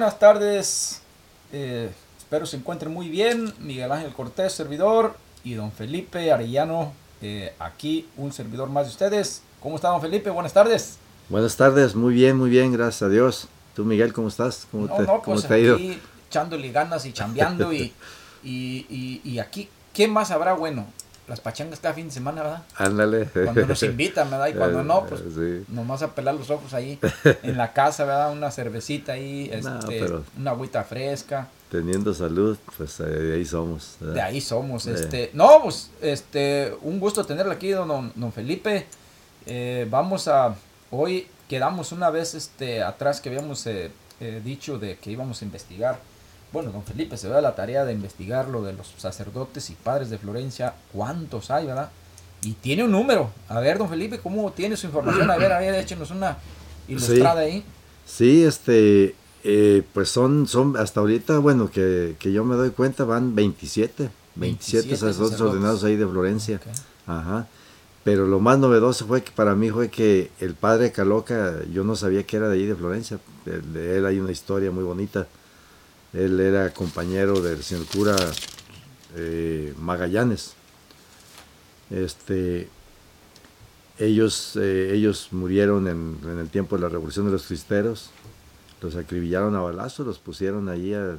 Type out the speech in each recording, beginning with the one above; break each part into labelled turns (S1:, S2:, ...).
S1: buenas tardes. Eh, espero se encuentren muy bien. Miguel Ángel Cortés, servidor, y don Felipe Arellano, eh, aquí un servidor más de ustedes. ¿Cómo está don Felipe? Buenas tardes.
S2: Buenas tardes, muy bien, muy bien, gracias a Dios. ¿Tú, Miguel, cómo estás? ¿Cómo
S1: No,
S2: te,
S1: no,
S2: cómo
S1: pues
S2: te ha ido?
S1: aquí echándole ganas y chambeando y, y, y, y aquí, ¿qué más habrá bueno? Las pachangas cada fin de semana, ¿verdad?
S2: Ándale.
S1: Cuando nos invitan, ¿verdad? Y cuando no, pues
S2: Sí.
S1: nomás a pelar los ojos ahí en la casa, ¿verdad? Una cervecita ahí, este, una agüita fresca.
S2: Teniendo salud, pues eh, de ahí somos. ¿verdad?
S1: De ahí somos,
S2: Sí.
S1: este, no, pues, este, un gusto tenerlo aquí, don, don, don Felipe. Eh, vamos a, hoy quedamos una vez, este, atrás que habíamos eh, eh, dicho de que íbamos a investigar. Bueno, don Felipe se da la tarea de investigar lo de los sacerdotes y padres de Florencia, cuántos hay, ¿verdad? Y tiene un número. A ver, don Felipe, ¿cómo tiene su información? A ver, a ver, échenos una ilustrada ahí.
S2: Sí, este, eh, pues son, son, hasta ahorita, bueno, que, que yo me doy cuenta, van 27, 27,
S1: 27
S2: sacerdotes
S1: sacerdotes.
S2: ordenados ahí de Florencia. Ajá. Pero lo más novedoso fue que para mí fue que el padre Caloca, yo no sabía que era de ahí de Florencia. De, de él hay una historia muy bonita. Él era compañero del señor cura eh, Magallanes. Este, ellos, eh, ellos murieron en, en el tiempo de la Revolución de los Cristeros. Los acribillaron a balazos, los pusieron allí, a-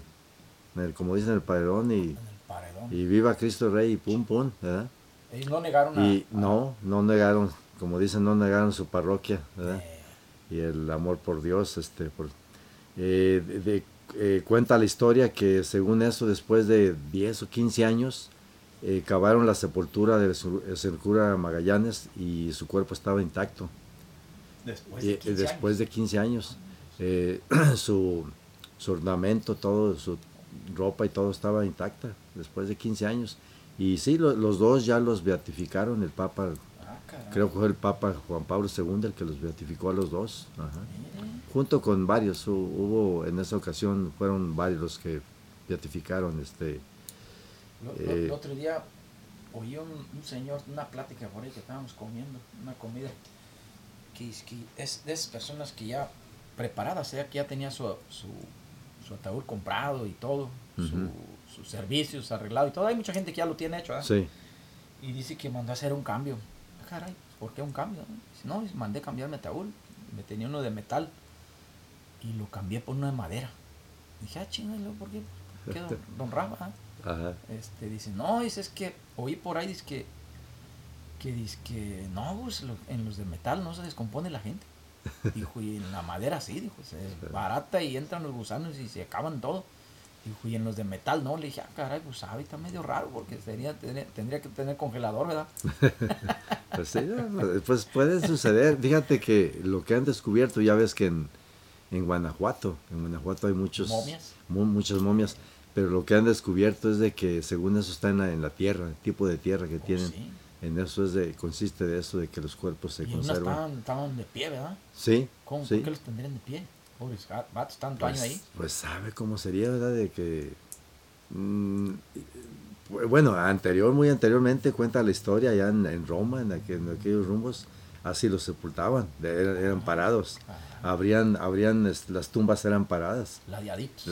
S2: en el- como dicen, el paredón y,
S1: En el paredón.
S2: y viva Cristo Rey y pum pum, ¿verdad?
S1: Ellos no negaron a...
S2: Y no, no negaron, como dicen, no negaron su parroquia, ¿verdad?
S1: eh,
S2: Y el amor por Dios, este, por, eh, de- de- eh, cuenta la historia que según eso, después de 10 o 15 años, eh, cavaron la sepultura del su- el señor cura Magallanes y su cuerpo estaba intacto.
S1: después de
S2: eh,
S1: 15
S2: después
S1: años.
S2: de 15 años, eh, su, su ornamento, todo, su ropa y todo estaba intacta, después de 15 años. Y sí, lo- los dos ya los beatificaron, el Papa. Creo que fue el Papa Juan Pablo II el que los beatificó a los dos, ajá. Junto con varios, hu- hubo en esa ocasión, fueron varios los que beatificaron, este, Eh,
S1: el otro día oí un, un señor, una plática por ahí que estábamos comiendo, una comida, que, es- que es de esas personas que ya preparadas, o sea, que ya tenía su, su, su ataúd comprado y todo, su-
S2: Ujú.
S1: sus servicios arreglados y todo. Hay mucha gente que ya lo tiene hecho, ¿eh?
S2: sí,
S1: Y dice que mandó a hacer un cambio. Caray, ¿por qué un cambio? Dice, no, mandé cambiar mi ataúd. Me tenía uno de metal y lo cambié por uno de madera. Dije, ah, chingalo, ¿por qué? ¿Por qué don, don Rafa? ah?"
S2: ajá,
S1: este, dice, no, dice, es que oí por ahí, dice que, que dice que no, pues lo- en los de metal no se descompone la gente. Dijo, y en la madera sí, dijo, se barata y entran los gusanos y se acaban todo. Dijo, y en los de metal no, le dije, ah, caray, pues sabe, está medio raro porque sería, tendría, tendría que tener congelador, ¿verdad?
S2: pues, sí, pues puede suceder, fíjate que lo que han descubierto, ya ves que en, en Guanajuato, en Guanajuato hay muchos,
S1: Momias.
S2: mu- muchas momias, pero lo que han descubierto es de que según eso está en la, en la tierra, el tipo de tierra que
S1: Oh,
S2: tienen,
S1: sí.
S2: en eso es de, consiste de eso, de que los cuerpos se
S1: Y
S2: conservan.
S1: estaban, estaban de pie, ¿verdad?
S2: Sí,
S1: ¿Cómo?
S2: sí.
S1: ¿Por qué los tendrían de pie? Tanto año
S2: Pues,
S1: ahí.
S2: pues sabe cómo sería, ¿verdad? De que. mm, bueno, anterior, muy anteriormente cuenta la historia allá en, en Roma, en, aquel- en aquellos rumbos, así los sepultaban, de- eran, eran parados.
S1: Ah,
S2: Habrían, habrían, este, las tumbas eran paradas.
S1: ladeaditos.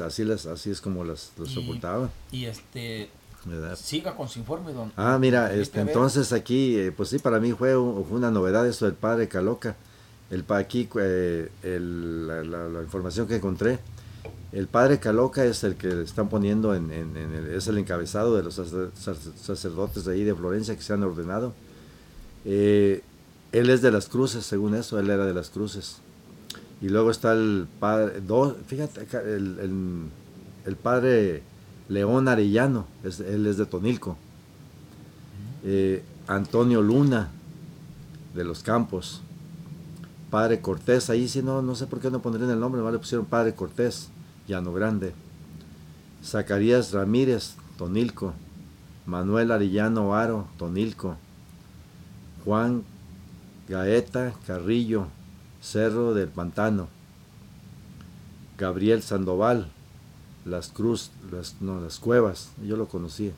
S2: Así, las, así es como las, los
S1: Y-
S2: sepultaban,
S1: Y este,
S2: ¿verdad?
S1: siga con su informe, don.
S2: Ah, mira, este, entonces aquí, eh, pues sí, para mí fue, un- fue una novedad esto del padre Caloca. El, aquí, eh, el- la, la- la información que encontré, el padre Caloca es el que están poniendo, en, en- en el, es el encabezado de los sacer- sacer- sacerdotes de ahí de Florencia que se han ordenado. Eh, él es de las cruces, según eso, él era de las cruces. Y luego está el padre, dos, fíjate, el, el- el padre León Arellano, es- él es de Tonilco. Eh, Antonio Luna, de los Campos. Padre Cortés, ahí sí no, no sé por qué no pondrían el nombre, nomás le pusieron Padre Cortés, Llano Grande. Zacarías Ramírez, Tonilco. Manuel Arillano Aro, Tonilco. Juan Gaeta Carrillo, Cerro del Pantano. Gabriel Sandoval, Las Cruz, las, no, las Cuevas, yo lo conocía.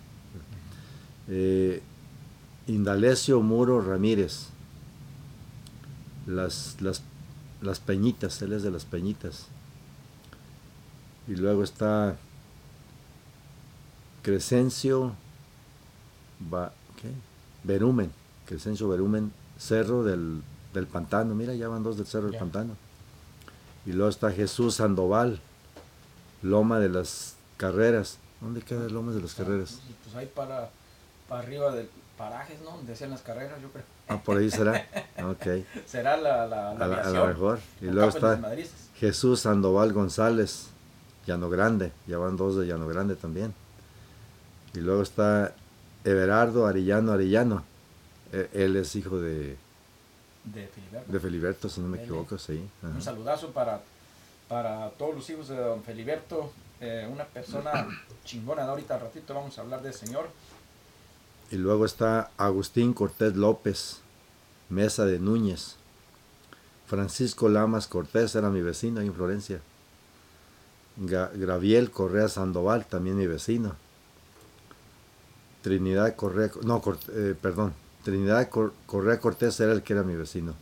S2: Eh, Indalecio Muro Ramírez, las, las, las Peñitas, él es de las Peñitas. Y luego está Crescencio. Verumen, Crescencio Verumen, Cerro del, del Pantano, mira, ya van dos del Cerro del. Pantano. Y luego está Jesús Sandoval, Loma de las Carreras. ¿Dónde queda Lomas de las Carreras?
S1: Y pues ahí para, para arriba del parajes, ¿no? Donde hacían las carreras, yo creo.
S2: Ah, por ahí será. Ok.
S1: Será la, la, la
S2: A la- mejor. Y luego está. Jesús Sandoval González, Llano Grande. Ya van dos de Llano Grande también. Y luego está Everardo Arillano Arillano. E- Él es hijo de,
S1: De Filiberto.
S2: de Filiberto, si no me equivoco, sí. Ajá.
S1: Un saludazo para, para todos los hijos de don Feliberto, eh, una persona chingona. Ahorita al ratito vamos a hablar del Señor.
S2: Y luego está Agustín Cortés López, Mesa de Núñez. Francisco Lamas Cortés era mi vecino en Florencia. Ga- Graviel Correa Sandoval, también mi vecino. Trinidad Correa, no, eh, perdón, Trinidad Cor- Correa Cortés era el que era mi vecino.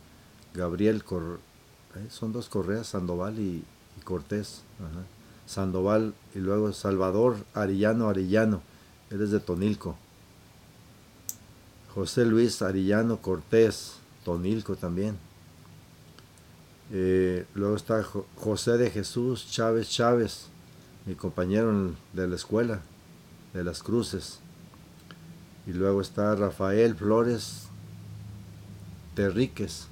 S2: Gabriel Cor, eh, son dos Correas, Sandoval y, Cortés. Sandoval y luego Salvador Arillano Arillano, él es de Tonilco. José Luis Arillano Cortés, Tonilco también. Eh, luego está Jo- José de Jesús Chávez Chávez, mi compañero de la escuela, de las cruces. Y luego está Rafael Flores Terríquez,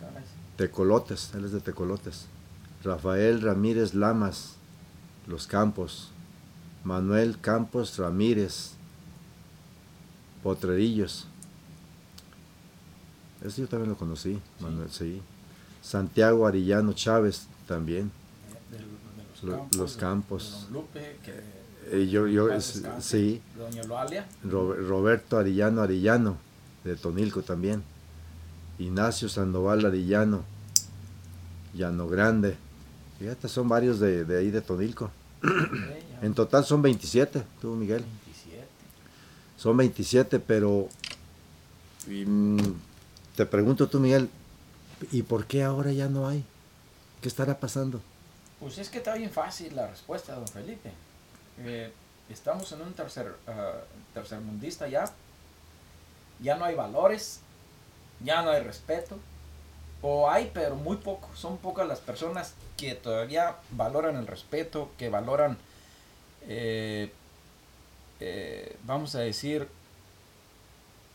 S1: caray.
S2: Tecolotes, él es de Tecolotes. Rafael Ramírez Lamas, Los Campos. Manuel Campos Ramírez, Potrerillos. Ese yo también lo conocí, Manuel, sí. Santiago Arillano Chávez también.
S1: De, de los
S2: Lo-
S1: campos.
S2: los campos.
S1: Don Lupe, que
S2: Eh, yo, yo, es- sí,
S1: doña Loalia.
S2: Ro- Roberto Arillano Arillano, de Tonilco también. Ignacio Sandoval Arillano, Llano Grande. Fíjate, son varios de, de ahí de Tonilco. En total son 27, tú Miguel.
S1: 27.
S2: Son 27, pero mm, te pregunto tú Miguel, ¿y por qué ahora ya no hay? ¿Qué estará pasando?
S1: Pues es que está bien fácil la respuesta, don Felipe. Eh, estamos en un tercer, ah, tercermundista ya. Ya no hay valores, ya no hay respeto. O hay, pero muy poco. Son pocas las personas que todavía valoran el respeto, que valoran, eh, eh, vamos a decir,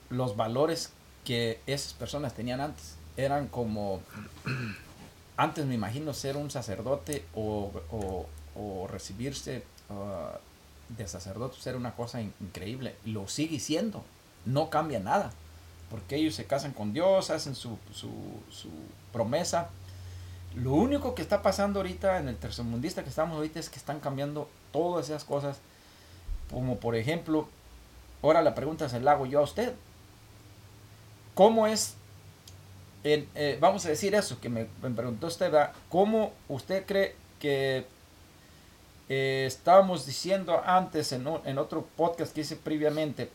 S1: los valores que esas personas tenían antes. Eran como antes me imagino ser un sacerdote o, o- o recibirse ah, de sacerdote ser una cosa in- increíble. Lo sigue siendo, no cambia nada, porque ellos se casan con Dios, hacen su, su, su promesa. Lo único que está pasando ahorita en el tercermundista que estamos ahorita es que están cambiando todas esas cosas, como por ejemplo, ahora la pregunta se la hago yo a usted. ¿Cómo es eh, vamos a decir eso que me, preguntó usted. ¿cómo usted cree que eh, estábamos diciendo antes en, en otro podcast que hice previamente,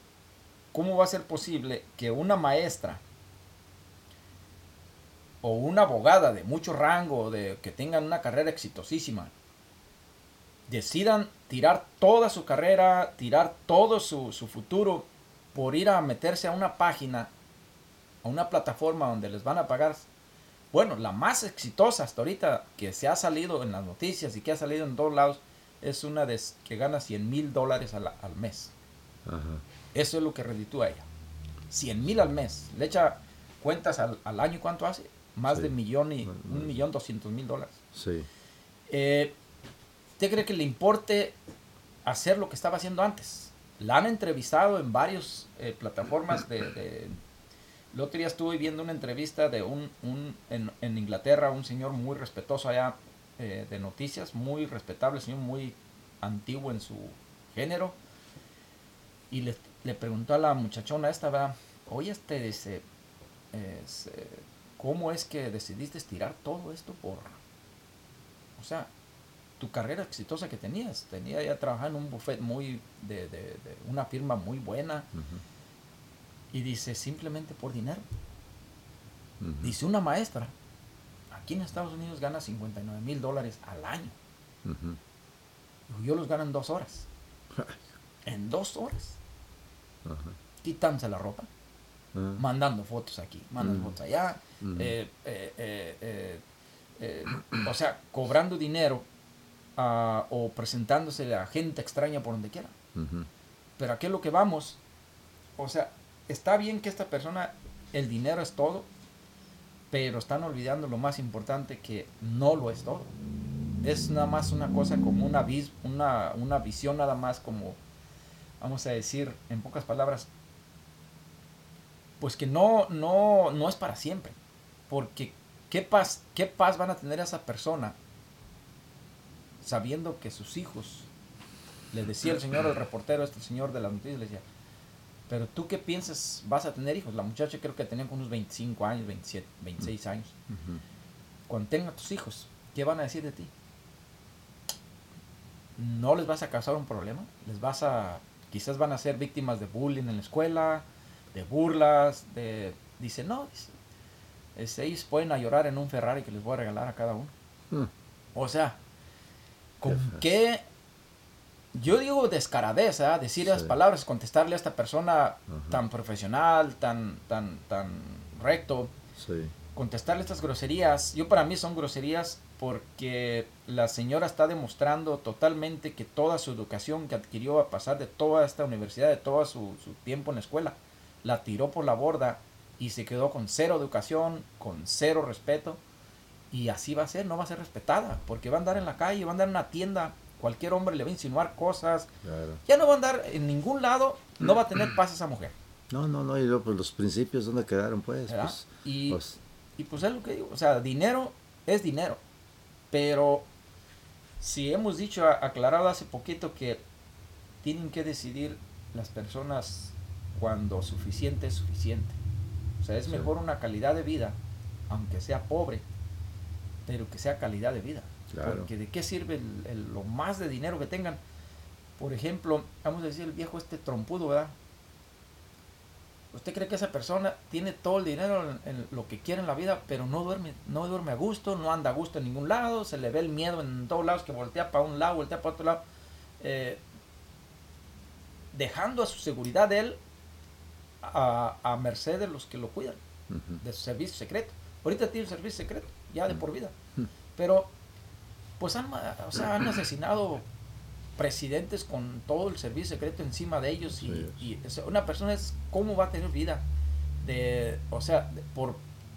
S1: cómo va a ser posible que una maestra o una abogada de mucho rango, de que tengan una carrera exitosísima, decidan tirar toda su carrera, tirar todo su, su futuro por ir a meterse a una página a una plataforma donde les van a pagar, bueno, la más exitosa hasta ahorita que se ha salido en las noticias y que ha salido en todos lados, es una de, que gana 100 mil dólares al, al mes.
S2: Ajá.
S1: Eso es lo que reditúa ella. 100 mil al mes. Le echa cuentas al, al año, ¿cuánto hace? Más
S2: Sí.
S1: de millón y, un millón doscientos mil dólares.
S2: Sí.
S1: Eh, ¿Usted cree que le importe hacer lo que estaba haciendo antes? La han entrevistado en varias plataformas de, de- El otro día estuve viendo una entrevista de un, en, Inglaterra, un señor muy respetuoso allá eh, de noticias, muy respetable, señor muy antiguo en su género. Y le, le preguntó a la muchachona esta, ¿verdad? Oye, este dice, eh, ¿cómo es que decidiste tirar todo esto por... O sea, tu carrera exitosa que tenías. Tenía ya trabajando en un buffet muy de, de- de una firma muy buena
S2: Ujú.
S1: y dice simplemente por dinero. Dice una maestra, aquí en Estados Unidos gana 59 mil dólares al año. Yo los gano en dos horas. en dos horas. Quitándose la ropa. Ah. Mandando fotos aquí, mandando fotos allá. Eh, eh, eh, o sea, cobrando dinero o presentándose a gente extraña por donde quiera. Pero aquí es lo que vamos. O sea, está bien que esta persona, el dinero es todo, pero están olvidando lo más importante que no lo es todo. Es nada más una cosa como una, una, una visión nada más como, vamos a decir en pocas palabras, pues que no, no, no es para siempre. Porque ¿qué paz, qué paz van a tener esa persona sabiendo que sus hijos, le decía el señor, el reportero, este señor de las noticias, le decía, pero tú qué piensas, vas a tener hijos. La muchacha creo que tenía unos 25 años, 27, 26 años. Cuando tenga tus hijos, ¿qué van a decir de ti? No les vas a causar un problema. Les vas a, quizás van a ser víctimas de bullying en la escuela, de burlas, de, dice, no, dice, este, ellos pueden a llorar en un Ferrari que les voy a regalar a cada uno. Hmm. O sea, ¿con qué yo digo descaradez, ¿eh? decir esas palabras, contestarle a esta persona tan profesional, tan, tan, tan recto, contestarle estas groserías, yo para mí son groserías porque la señora está demostrando totalmente que toda su educación que adquirió a pasar de toda esta universidad, de todo su, su tiempo en la escuela, la tiró por la borda y se quedó con cero educación, con cero respeto, y así va a ser, no va a ser respetada, porque va a andar en la calle, va a andar en una tienda cualquier hombre le va a insinuar cosas. Ya no va a andar en ningún lado, no va a tener paz esa mujer.
S2: No, no, no, y luego pues, los principios, ¿dónde quedaron pues? pues
S1: y, pues y pues es lo que digo, o sea, dinero es dinero, pero si hemos dicho, aclarado hace poquito que tienen que decidir las personas cuando suficiente es suficiente. O sea, es mejor una calidad de vida, aunque sea pobre, pero que sea calidad de vida. Porque de qué sirve lo más de dinero que tengan. Por ejemplo, vamos a decir el viejo este trompudo, ¿verdad? ¿Usted cree que esa persona tiene todo el dinero en, lo que quiere en la vida, pero no duerme, no duerme a gusto, no anda a gusto en ningún lado, se le ve el miedo en todos lados, que voltea para un lado, voltea para otro lado, eh, dejando a su seguridad de él a, merced de los que lo cuidan, de su servicio secreto. Ahorita tiene un servicio secreto, ya de por vida. Pero pues han, o sea, han asesinado presidentes con todo el servicio secreto encima de ellos y, una persona es cómo va a tener vida de o sea por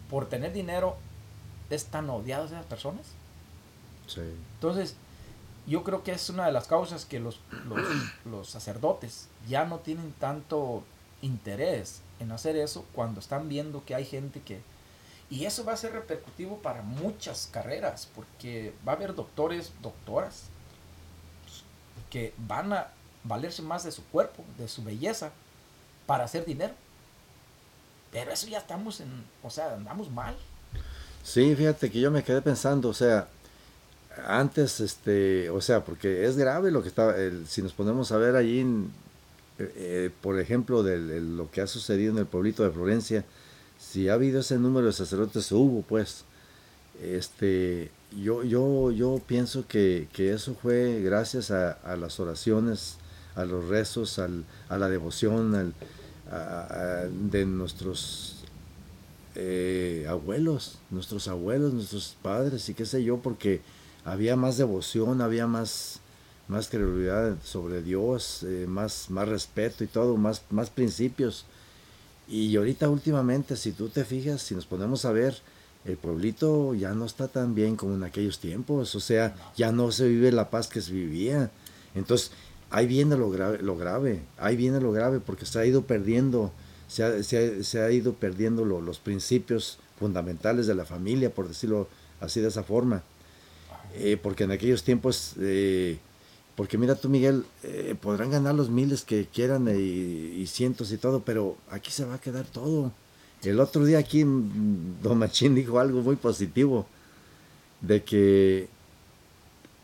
S1: por tener dinero es tan odiado esas personas sí. entonces yo creo que es una de las causas que los, los, los sacerdotes ya no tienen tanto interés en hacer eso cuando están viendo que hay gente que y eso va a ser repercutivo para muchas carreras, porque va a haber doctores, doctoras, que van a valerse más de su cuerpo, de su belleza, para hacer dinero. Pero eso ya estamos en, o sea, andamos mal.
S2: Sí, fíjate que yo me quedé pensando, o sea, antes, este, o sea, porque es grave lo que está, si nos ponemos a ver allí, eh, eh, por ejemplo, de lo que ha sucedido en el pueblito de Florencia, si ha habido ese número de sacerdotes, hubo pues. Este, yo, yo, yo pienso que, eso fue gracias a, las oraciones, a los rezos, a la devoción de nuestros eh, abuelos, nuestros abuelos, nuestros padres y qué sé yo, porque había más devoción, había más, más credibilidad sobre Dios, eh, más, más respeto y todo, más, más principios. Y ahorita últimamente, si tú te fijas, si nos ponemos a ver, el pueblito ya no está tan bien como en aquellos tiempos, o sea, ya no se vive la paz que se vivía. Entonces, ahí viene lo grave, lo grave ahí viene lo grave porque se ha ido perdiendo, se ha, se ha, ido perdiendo los principios fundamentales de la familia, por decirlo así de esa forma. Eh, porque en aquellos tiempos eh, porque mira tú, Miguel, eh, podrán ganar los miles que quieran y, cientos y todo, pero aquí se va a quedar todo. El otro día aquí Don Machín dijo algo muy positivo, de que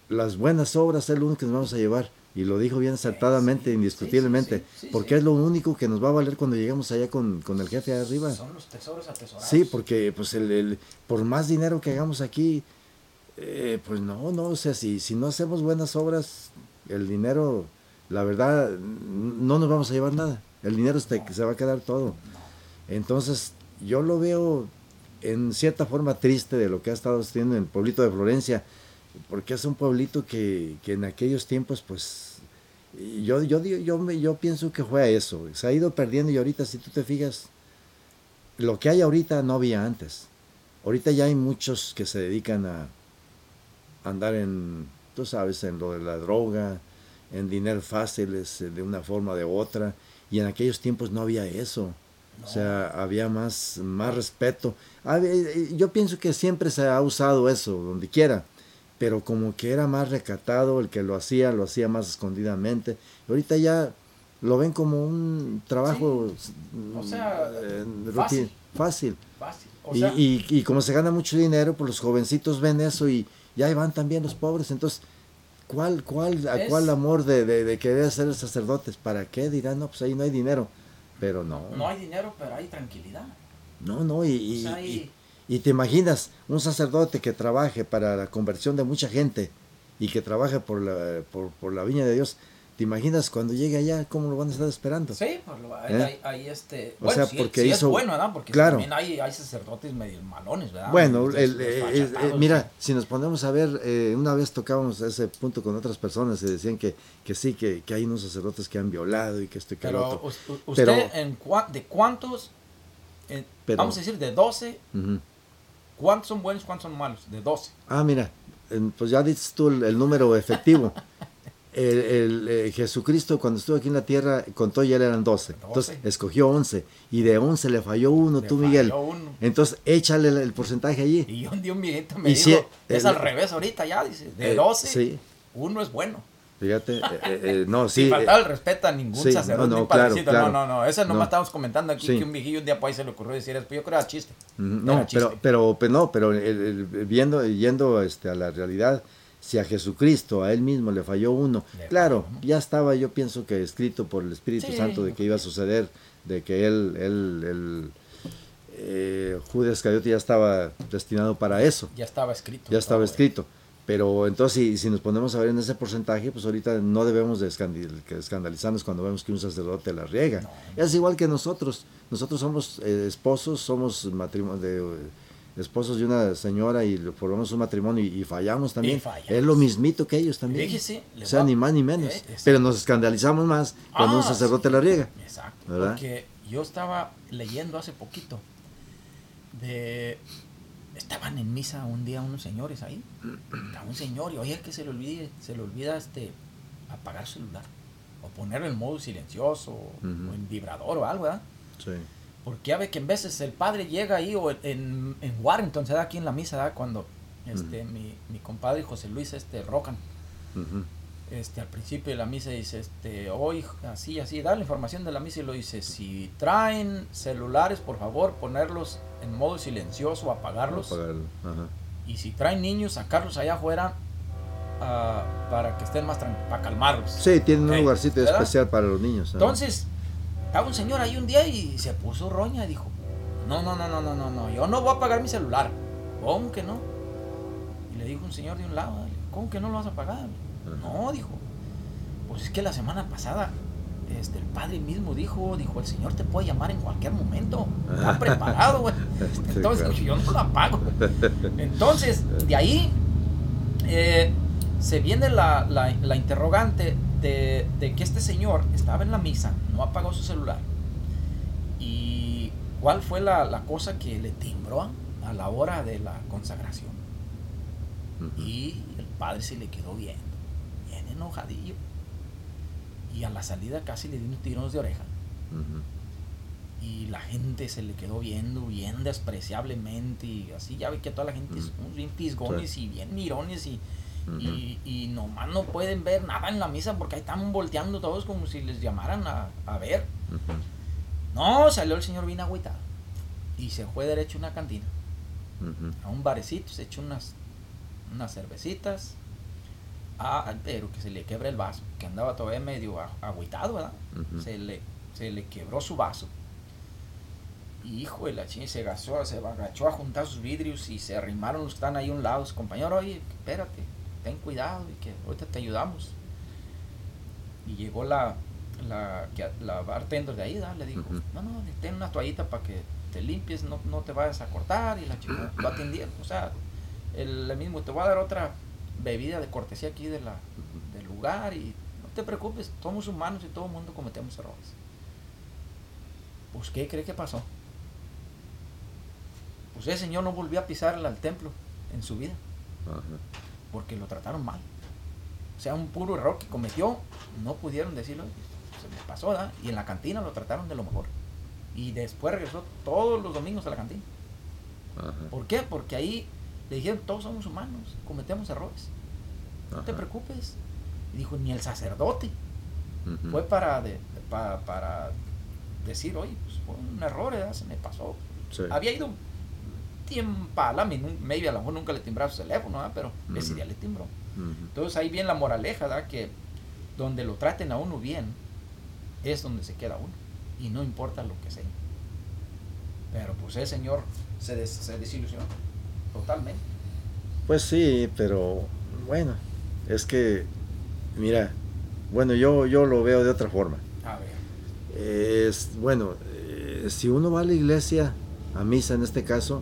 S2: las buenas obras es lo único que nos vamos a llevar, Y lo dijo bien acertadamente,
S1: sí,
S2: indiscutiblemente,
S1: sí, sí, sí,
S2: porque es lo único que nos va a valer cuando lleguemos allá con, con el jefe de arriba.
S1: Son los tesoros atesorados.
S2: Sí, porque pues el, el- por más dinero que hagamos aquí, eh, pues no, no, o sea, si, si no hacemos buenas obras, el dinero, la verdad, no nos vamos a llevar nada. El dinero se, se va a quedar todo. Entonces, yo lo veo en cierta forma triste de lo que ha estado haciendo en el pueblito de Florencia, porque es un pueblito que, que en aquellos tiempos, pues, yo, yo, yo, me- yo pienso que fue a eso. Se ha ido perdiendo y ahorita, si tú te fijas, lo que hay ahorita no había antes. Ahorita ya hay muchos que se dedican a andar en, tú sabes, en lo de la droga, en dinero fáciles, eh, de una forma o de otra. Y en aquellos tiempos no había eso. O sea, había más, más respeto. Había- eh, Yo pienso que siempre se ha usado eso, donde quiera. Pero como que era más recatado, el que lo hacía, lo hacía más escondidamente. Y ahorita ya lo ven como un trabajo
S1: O sea,
S2: eh,
S1: fácil.
S2: fácil.
S1: Fácil. O
S2: Y,
S1: sea,
S2: y- y como se gana mucho dinero, pues los jovencitos ven eso y ya ahí van también los pobres. Entonces, ¿cuál, cuál, a
S1: Es-
S2: cuál amor de, de, de querer ser sacerdotes? ¿Para qué? Dirán, no, pues ahí no hay dinero. Pero no,
S1: no hay dinero, pero hay tranquilidad.
S2: no, no. Y, y-
S1: O sea,
S2: y-
S1: y-
S2: y te imaginas un sacerdote que trabaje para la conversión de mucha gente y que trabaje por la, por, por la viña de Dios. ¿Te imaginas cuando llegue allá cómo lo van a estar esperando?
S1: Sí, pues lo- ahí,
S2: ¿Eh?
S1: ahí- ahí, este.
S2: O
S1: Bueno,
S2: sea,
S1: sí,
S2: porque
S1: sí
S2: hizo-
S1: es bueno, ¿verdad? Porque
S2: Claro.
S1: también hay, hay sacerdotes medio malones, ¿verdad?
S2: Bueno, el- eh, eh,
S1: desfachatados,
S2: mira, si nos ponemos a ver, eh, una vez tocábamos ese punto con otras personas y decían que, que sí, que, que hay unos sacerdotes que han violado y que esto y que
S1: Pero
S2: otro.
S1: usted,
S2: Pero-
S1: en cua- ¿de cuántos? eh,
S2: Pero-
S1: vamos a decir, de 12,
S2: Ujú.
S1: ¿cuántos son buenos, cuántos son malos? De 12.
S2: Ah, mira, pues ya dices tú el, el número efectivo. El, el, eh, Jesucristo cuando estuvo aquí en la tierra contó y él eran 12. Entonces
S1: 12.
S2: escogió 11 y de 11 le falló uno,
S1: Le
S2: tú Miguel.
S1: uno.
S2: Entonces échale el, porcentaje allí.
S1: Y un día un viejito me
S2: Y
S1: dijo,
S2: si-
S1: es al revés ahorita ya, dice, de
S2: Eh,
S1: 12,
S2: sí.
S1: uno es bueno.
S2: Fíjate, eh, eh, no,
S1: Sin
S2: sí.
S1: faltar
S2: eh,
S1: el respeto a ningún
S2: sí,
S1: sacerdote
S2: no, no,
S1: ni
S2: claro, claro.
S1: No, no, no, eso nomás
S2: No.
S1: estamos comentando aquí
S2: Sí.
S1: que un viejillo un día por ahí se le ocurrió decir eso, pero yo creo que era chiste.
S2: Ujú,
S1: Era
S2: No,
S1: chiste.
S2: pero, pero, pero no, pero viendo, yendo este, a la realidad, si a Jesucristo, a él mismo le falló uno, claro, ya estaba yo pienso que escrito por el Espíritu
S1: Sí.
S2: Santo de que iba a suceder, de que él, él, él eh, Judas Iscariote ya estaba destinado para eso,
S1: Ya estaba escrito.
S2: ya estaba escrito. Pero entonces, si, si nos ponemos a ver en ese porcentaje, pues ahorita no debemos de escandil- que escandalizarnos cuando vemos que un sacerdote la riega.
S1: No.
S2: Es igual que nosotros. Nosotros somos eh, esposos, somos matrimo- de, eh, esposos de una señora y formamos un matrimonio y, y fallamos también.
S1: fallamos.
S2: Es lo mismito que ellos también.
S1: Fíjese,
S2: o sea,
S1: va-
S2: ni más ni menos.
S1: Eh.
S2: Pero nos escandalizamos más cuando un
S1: Ah,
S2: sacerdote
S1: sí.
S2: la riega.
S1: Exacto.
S2: ¿Verdad?
S1: Porque yo estaba leyendo hace poquito de estaban en misa un día unos señores ahí. Estaba un señor y oye que se le olvide, se le olvida este apagar su celular o ponerlo en modo silencioso o en vibrador o algo, ¿verdad?
S2: Sí.
S1: Porque ya ve que en veces el padre llega ahí o en, en Warrington, se da aquí en la misa, ¿verdad? Cuando este, mi, mi compadre José Luis este, Rocan,
S2: Ujú.
S1: este, al principio de la misa dice, este, hoy así, así, da la información de la misa y lo dice, si traen celulares, por favor, ponerlos en modo silencioso, apagarlos.
S2: Apagarlo. Ajá.
S1: Y si traen niños, sacarlos allá afuera ah, para que estén más para calmarlos.
S2: Sí, tienen un
S1: Ok,
S2: lugarcito
S1: ¿verdad?
S2: especial para los niños.
S1: Entonces, estaba un señor ahí un día y se puso roña y dijo, no, no, no, no, no, no, no, yo no voy a apagar mi celular. ¿Cómo que no? Y le dijo un señor de un lado, ¿cómo que no lo vas a apagar? No, dijo, pues es que la semana pasada este, el padre mismo dijo, dijo, el señor te puede llamar en cualquier momento. Está preparado, güey.
S2: Este,
S1: Entonces
S2: claro.
S1: yo no lo apago. Entonces, de ahí eh, se viene la, la- la interrogante de, de que este señor estaba en la misa, no apagó su celular. ¿Y cuál fue la, la cosa que le timbró a la hora de la consagración? Y el padre se le quedó viendo, bien enojadillo. Y a la salida casi le dio unos tiros de oreja. Y la gente se le quedó viendo bien despreciablemente. Y así ya ve que toda la gente es
S2: Mm.
S1: bien pisgones y bien mirones. Y, Y, y nomás no pueden ver nada en la misa porque ahí están volteando todos como si les llamaran a, a ver. No, salió el señor bien agüitado. Y se fue derecho a una cantina, a un barecito, se echó unas, unas cervecitas. Ah, pero que se le quebra el vaso, que andaba todavía medio agüitado, ¿verdad? Se, le, se le quebró su vaso. Y hijo de la chingada, se agachó, se agachó a juntar sus vidrios y se arrimaron los que están ahí a un lado. Su compañero, oye, espérate, ten cuidado y que ahorita te ayudamos. Y llegó la, la, que- la bartender de ahí, le dijo,
S2: Ujú.
S1: no, no, ten una toallita para que te limpies, no, no te vayas a cortar. Y la chica lo atendieron. O sea, el, el mismo, te voy a dar otra bebida de cortesía aquí de la, del lugar y no te preocupes, somos humanos y todo el mundo cometemos errores. Pues, ¿qué cree que pasó? Pues ese señor no volvió a pisar al templo en su vida
S2: Ajá.
S1: Porque lo trataron mal. O sea, un puro error que cometió, no pudieron decirlo, se me pasó, ¿verdad? Y en la cantina lo trataron de lo mejor. Y después regresó todos los domingos a la cantina.
S2: Ajá.
S1: ¿Por qué? Porque ahí le dijeron, todos somos humanos, cometemos errores. No te preocupes. Y dijo, ni el sacerdote fue para, de- pa- para decir, oye, pues fue un error, ¿verdad? se me pasó.
S2: Sí.
S1: Había ido tiempo a la min- maybe a lo mejor nunca le timbraba su teléfono, ¿verdad? pero ese
S2: Ujú.
S1: día le timbró.
S2: Ujú.
S1: Entonces ahí viene la moraleja, ¿verdad? que donde lo traten a uno bien, es donde se queda uno. Y no importa lo que sea. Pero pues ese señor se, des- se desilusionó totalmente.
S2: Pues sí, pero bueno, es que, mira, bueno, yo, yo lo veo de otra forma.
S1: A ver.
S2: Es, bueno, eh, si uno va a la iglesia, a misa en este caso,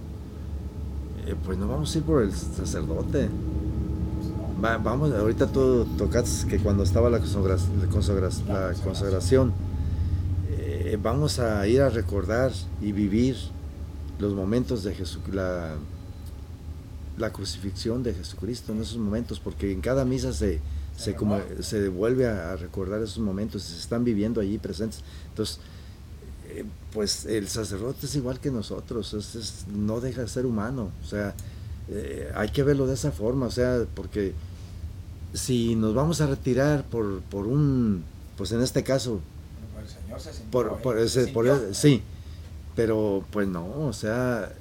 S2: eh, pues no vamos a ir por el sacerdote. Va- vamos, ahorita tú tocas que cuando estaba la, consagra- la consagra-
S1: La
S2: la
S1: consagración.
S2: eh, vamos a ir a recordar y vivir los momentos de Jesús, la, crucifixión de Jesucristo en esos momentos, porque en cada misa se,
S1: Se
S2: como, a, a recordar esos momentos, se están viviendo allí presentes. Entonces, eh, pues el sacerdote es igual que nosotros, es- es- no deja de ser humano, o sea, eh, hay que verlo de esa forma, o sea, porque si nos vamos a retirar por, por un, pues en este caso,
S1: El señor se sintió,
S2: por, por
S1: Se
S2: ese- por sí, pero pues no, o sea,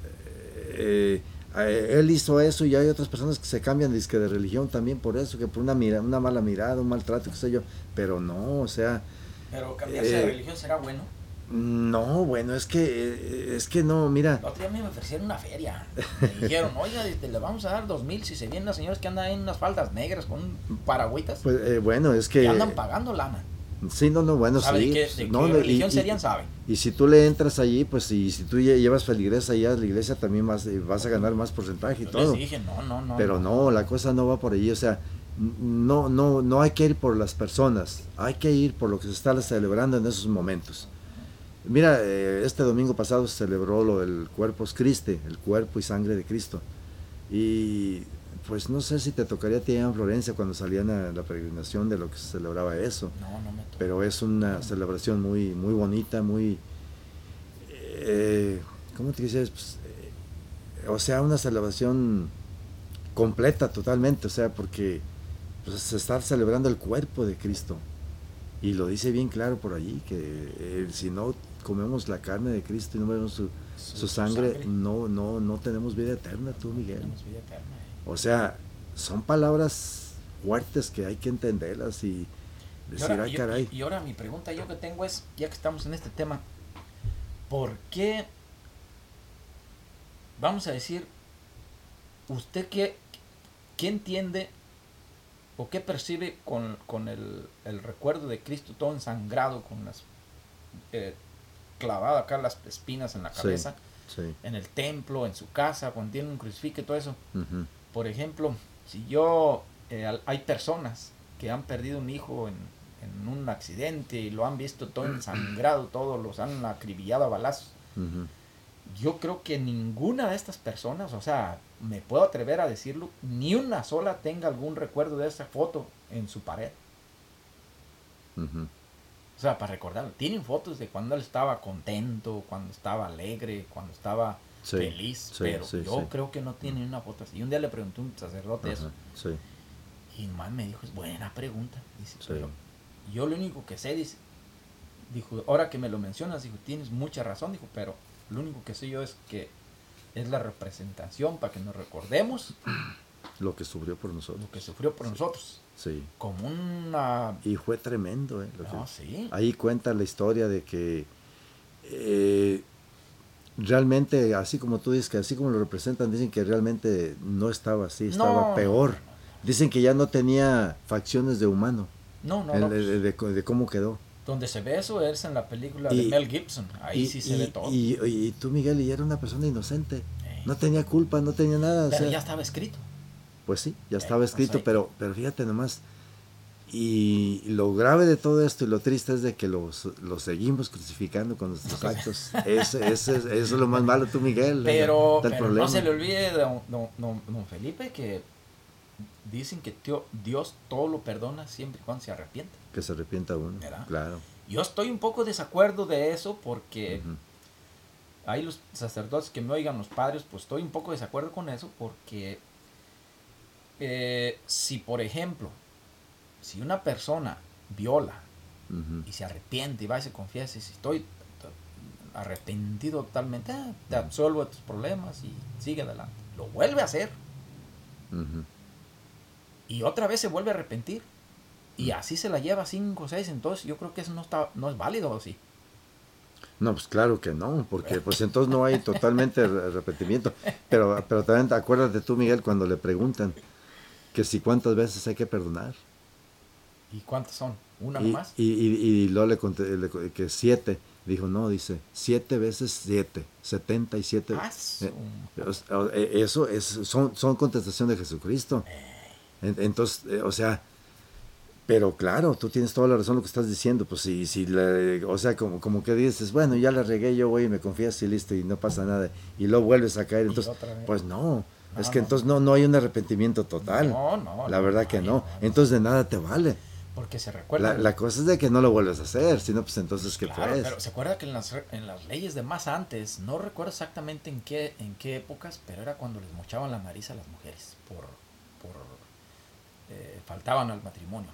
S2: eh, eh, él hizo eso y hay otras personas que se cambian dizque, de religión también por eso, que por una, mira, una mala mirada, un maltrato, qué sé yo, pero no, o sea,
S1: Pero cambiarse de religión será bueno.
S2: No, bueno, es que, eh, es que no, mira,
S1: El otro día me ofrecieron una feria. Me dijeron, oiga, este, le vamos a dar dos mil si se vienen las señoras que andan en unas faldas negras con paragüitas.
S2: pues eh, bueno, es
S1: que
S2: que,
S1: andan pagando lana.
S2: sí, no, no, bueno,
S1: ¿Sabe
S2: sí,
S1: de qué,
S2: pues,
S1: de
S2: no,
S1: qué
S2: no, y-
S1: religión
S2: y-
S1: serían? Saben.
S2: Y si tú le entras allí, pues y si tú lle- llevas feligres allá a la iglesia, también vas, eh, vas a ganar más porcentaje y
S1: Yo
S2: todo.
S1: les dije, no, no, no.
S2: Pero no, la cosa no va por allí, o sea, no, no, no hay que ir por las personas, hay que ir por lo que se está celebrando en esos momentos. Mira, eh, este domingo pasado se celebró lo del cuerpo Christi, el cuerpo y sangre de Cristo. Y pues no sé si te tocaría a ti en Florencia cuando salían a la peregrinación de lo que se celebraba eso
S1: No, no me
S2: pero es una celebración muy muy bonita, muy eh, ¿cómo te dices? Pues, eh, o sea, una celebración completa totalmente, o sea, porque pues, se está celebrando el cuerpo de Cristo y lo dice bien claro por allí que eh, si no comemos la carne de Cristo y no bebemos su, su sangre, no no no tenemos vida eterna, tú Miguel.
S1: Tenemos vida eterna.
S2: O sea, son palabras fuertes que hay que entenderlas y
S1: Y
S2: decir,
S1: ahora,
S2: ay caray.
S1: y- y ahora mi pregunta yo que tengo es, ya que estamos en este tema, ¿por qué, vamos a decir, usted qué, qué entiende o qué percibe con, con el, el recuerdo de Cristo todo ensangrado, con las eh, clavado acá las espinas en la cabeza,
S2: Sí.
S1: en el templo, en su casa, cuando tiene un crucifijo y todo eso? Por ejemplo, si yo, eh, hay personas que han perdido un hijo en, en un accidente y lo han visto todo ensangrado, todos los han acribillado a balazos. Yo creo que ninguna de estas personas, o sea, me puedo atrever a decirlo, ni una sola tenga algún recuerdo de esa foto en su pared. O sea, para recordarlo. Tienen fotos de cuando él estaba contento, cuando estaba alegre, cuando estaba
S2: Sí,
S1: feliz,
S2: sí,
S1: pero
S2: sí,
S1: yo creo que no tiene una foto así. Y un día le pregunté a un sacerdote eso.
S2: Ajá, sí,
S1: Y nomás me dijo, es buena pregunta. Dice, pero yo lo único que sé, dice, dijo, ahora que me lo mencionas, dijo, tienes mucha razón, dijo, pero lo único que sé yo es que es la representación para que nos recordemos
S2: Lo que sufrió por nosotros.
S1: Lo que sufrió por nosotros.
S2: Sí.
S1: Como una...
S2: Y fue tremendo, ¿eh?
S1: No,
S2: que-
S1: sí.
S2: Ahí cuenta la historia de que eh, realmente, así como tú dices, que así como lo representan, dicen que realmente no estaba así, estaba
S1: No,
S2: peor. Dicen que ya no tenía facciones de humano,
S1: No, no,
S2: el-
S1: no.
S2: el- de, de cómo quedó.
S1: Donde se ve eso es en la película
S2: Y-
S1: de Mel Gibson. Ahí
S2: y,
S1: sí se
S2: y-
S1: ve todo.
S2: Y, tú, Miguel, y era una persona inocente.
S1: Eh,
S2: No tenía culpa, no tenía nada. o
S1: pero
S2: sea,
S1: ya estaba escrito.
S2: Pues sí, ya estaba
S1: pues
S2: escrito, pero, pero fíjate nomás. Y lo grave de todo esto y lo triste es de que los, los seguimos crucificando con nuestros actos. Ese- ese- eso es lo más malo, tú, Miguel.
S1: Pero,
S2: el
S1: no se le olvide, don, don- Felipe, que dicen que tío- Dios todo lo perdona siempre y cuando se arrepiente.
S2: Que se arrepienta uno.
S1: ¿Verdad?
S2: Claro.
S1: Yo estoy un poco desacuerdo de eso porque hay los sacerdotes que me oigan, los padres, pues estoy un poco desacuerdo con eso porque eh, si, por ejemplo, si una persona viola y se arrepiente y va y se confiesa y si estoy arrepentido totalmente, ah, te absuelvo de tus problemas y sigue adelante. Lo vuelve a hacer y otra vez se vuelve a arrepentir y así se la lleva 5 o 6, entonces yo creo que eso no, está, no es válido ¿o sí.
S2: No, pues claro que no, porque pues entonces no hay totalmente re- arrepentimiento. Pero, pero también acuérdate tú, Miguel, cuando le preguntan que si cuántas veces hay que perdonar.
S1: ¿Y cuántas son? ¿Una
S2: y,
S1: nomás?
S2: y, y, y luego le conté le que siete. Dijo, no, dice, siete veces siete, setenta y siete.
S1: Ah,
S2: Eh, eh, Eso es, son, son contestación de Jesucristo. En- Entonces, eh, o sea, pero claro, tú tienes toda la razón lo que estás diciendo. Pues si, si le- o sea, como, como que dices, bueno, ya la regué, yo voy y me confieso y listo, y no pasa nada. Y luego vuelves a caer. Entonces, pues no,
S1: No,
S2: es que
S1: no.
S2: entonces no, no hay un arrepentimiento total.
S1: No, no,
S2: la verdad
S1: no
S2: que no. Entonces de nada te vale.
S1: Porque se recuerda.
S2: La, la cosa es de que no lo vuelves a hacer, sino pues entonces que
S1: Claro, pero se acuerda que en las, en las leyes de más antes, no recuerdo exactamente en qué, en qué épocas, pero era cuando les mochaban la nariz a las mujeres por, por eh, faltaban al matrimonio.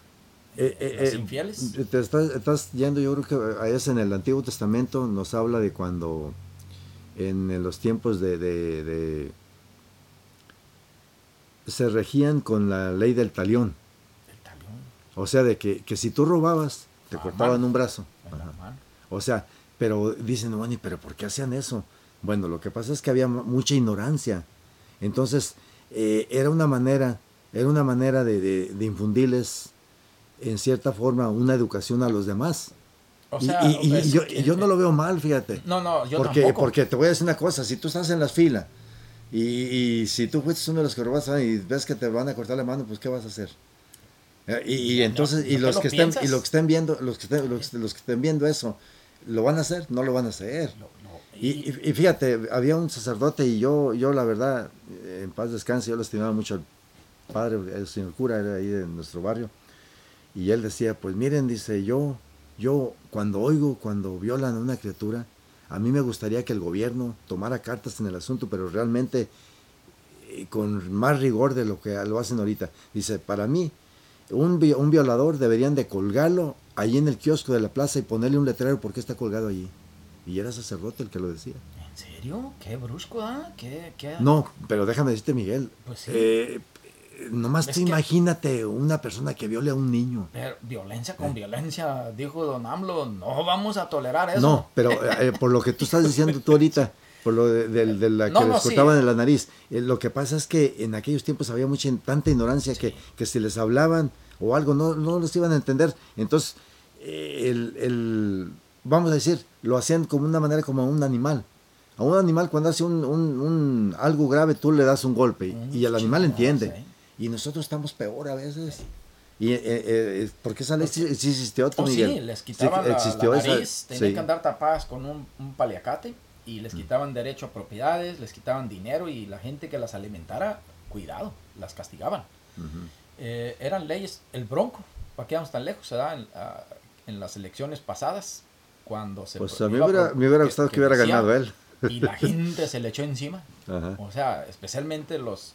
S2: Eh,
S1: Eh,
S2: eh,
S1: infieles.
S2: Te estás, estás yendo, yo creo que a es en el Antiguo Testamento nos habla de cuando en, en los tiempos de, de- de- se regían con la ley del talión.
S1: El talión
S2: O sea, de que, que si tú robabas, te
S1: Ah,
S2: cortaban un brazo.
S1: la
S2: Ajá. O sea, pero dicen, bueno, ¿y pero por qué hacían eso? Bueno, lo que pasa es que había mu- mucha ignorancia. Entonces, eh, era una manera, era una manera de, de- de infundirles, en cierta forma, una educación a los demás.
S1: O
S2: Y-
S1: sea,
S2: y, y
S1: es
S2: yo,
S1: que-
S2: y yo no lo veo mal, fíjate.
S1: No, no, yo
S2: porque,
S1: tampoco.
S2: porque te voy a decir una cosa, si tú estás en la fila y, y si tú fuiste uno de los que robaste y ves que te van a cortar la mano, pues ¿qué vas a hacer? Eh, Y, y
S1: No,
S2: entonces,
S1: ¿no
S2: y los
S1: lo
S2: que estén, y
S1: piensas?
S2: los que estén viendo, los que estén, los, los que estén viendo eso, ¿lo van a hacer? No lo van a hacer.
S1: Lo-
S2: Y, y- y fíjate, había un sacerdote y yo, yo la verdad, eh, en paz descanse, yo lo estimaba mucho al padre, el señor cura, era ahí de nuestro barrio. Y él decía, pues miren, dice, yo, yo cuando oigo, cuando violan a una criatura, a mí me gustaría que el gobierno tomara cartas en el asunto, pero realmente eh, con más rigor de lo que lo hacen ahorita. Dice, para mí, un, vi- un violador deberían de colgarlo allí en el kiosco de la plaza y ponerle un letrero porque está colgado allí. Y era sacerdote el que lo decía.
S1: ¿En serio? ¿Qué brusco, ah? ¿Qué, qué?
S2: No, pero déjame decirte, Miguel.
S1: Pues sí.
S2: eh, nomás
S1: que-
S2: imagínate una persona que viole a un niño.
S1: Pero violencia con violencia, dijo don AMLO, no vamos a tolerar eso.
S2: No, pero eh, por lo que tú estás diciendo tú ahorita, por lo de, de- de la que
S1: No, no,
S2: les
S1: sí.
S2: cortaban en la nariz, eh, lo que pasa es que en aquellos tiempos había mucha tanta ignorancia que, que si les hablaban o algo no, no los iban a entender. Entonces, eh, el, el- vamos a decir, lo hacían como una manera como a un animal. A un animal cuando hace un, un- un- algo grave tú le das un golpe y- y el animal entiende. Y nosotros estamos peor a veces. Y, eh, eh, porque esa ley sí, sí existió,
S1: Oh, sí, les quitaban
S2: Sí,
S1: la-
S2: existió
S1: la,
S2: esa-
S1: nariz, tenían
S2: sí.
S1: que andar tapadas con un, un paliacate y les quitaban derecho a propiedades, les quitaban dinero y la gente que las alimentara, cuidado, las castigaban.
S2: Ujú.
S1: Eh, eran leyes, el bronco, ¿para qué vamos tan lejos? Se da en, ah, en las elecciones pasadas, cuando se...
S2: Pues a mí hubiera, me hubiera gustado que, hubiera
S1: decía,
S2: ganado él.
S1: Y la gente se le echó encima. O sea, especialmente los,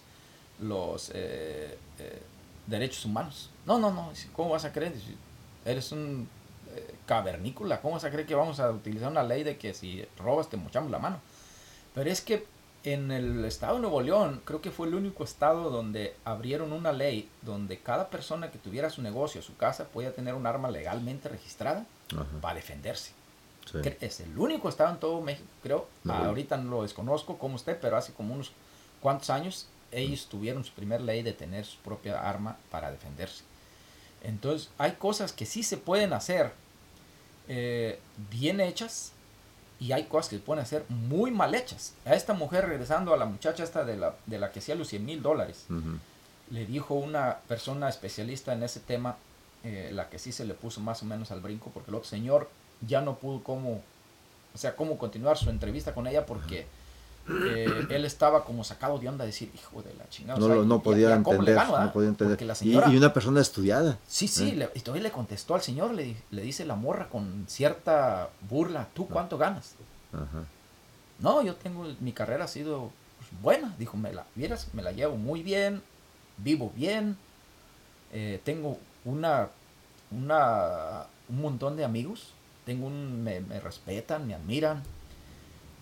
S1: los eh, eh, derechos humanos. No, no, no. ¿Cómo vas a creer? Eres un eh, cavernícola. ¿Cómo vas a creer que vamos a utilizar una ley de que si robas te mochamos la mano? Pero es que en el estado de Nuevo León, creo que fue el único estado donde abrieron una ley donde cada persona que tuviera su negocio, su casa, podía tener un arma legalmente registrada para defenderse. Es el único estado en todo México, creo. Ahorita no lo desconozco como usted, pero hace como unos cuantos años ellos tuvieron su primer ley de tener su propia arma para defenderse. Entonces, hay cosas que sí se pueden hacer eh, bien hechas y hay cosas que se pueden hacer muy mal hechas. A esta mujer, regresando a la muchacha esta de la, de la que hacía los 100 mil dólares, le dijo una persona especialista en ese tema, eh, la que sí se le puso más o menos al brinco, porque el otro señor ya no pudo cómo, o sea, cómo continuar su entrevista con ella porque... Eh, él estaba como sacado de onda decir, hijo de la chingada.
S2: No, no, podía, entender, no podía entender. y, una persona estudiada.
S1: Sí, sí, ¿eh? le, y todavía le contestó al señor, le, le, dice la morra con cierta burla, ¿tú cuánto ganas? Ajá. No, yo tengo, mi carrera ha sido pues, buena, dijo, me la, vieras, me la llevo muy bien, vivo bien, eh, tengo una, una, un montón de amigos, tengo un, me, me respetan, me admiran.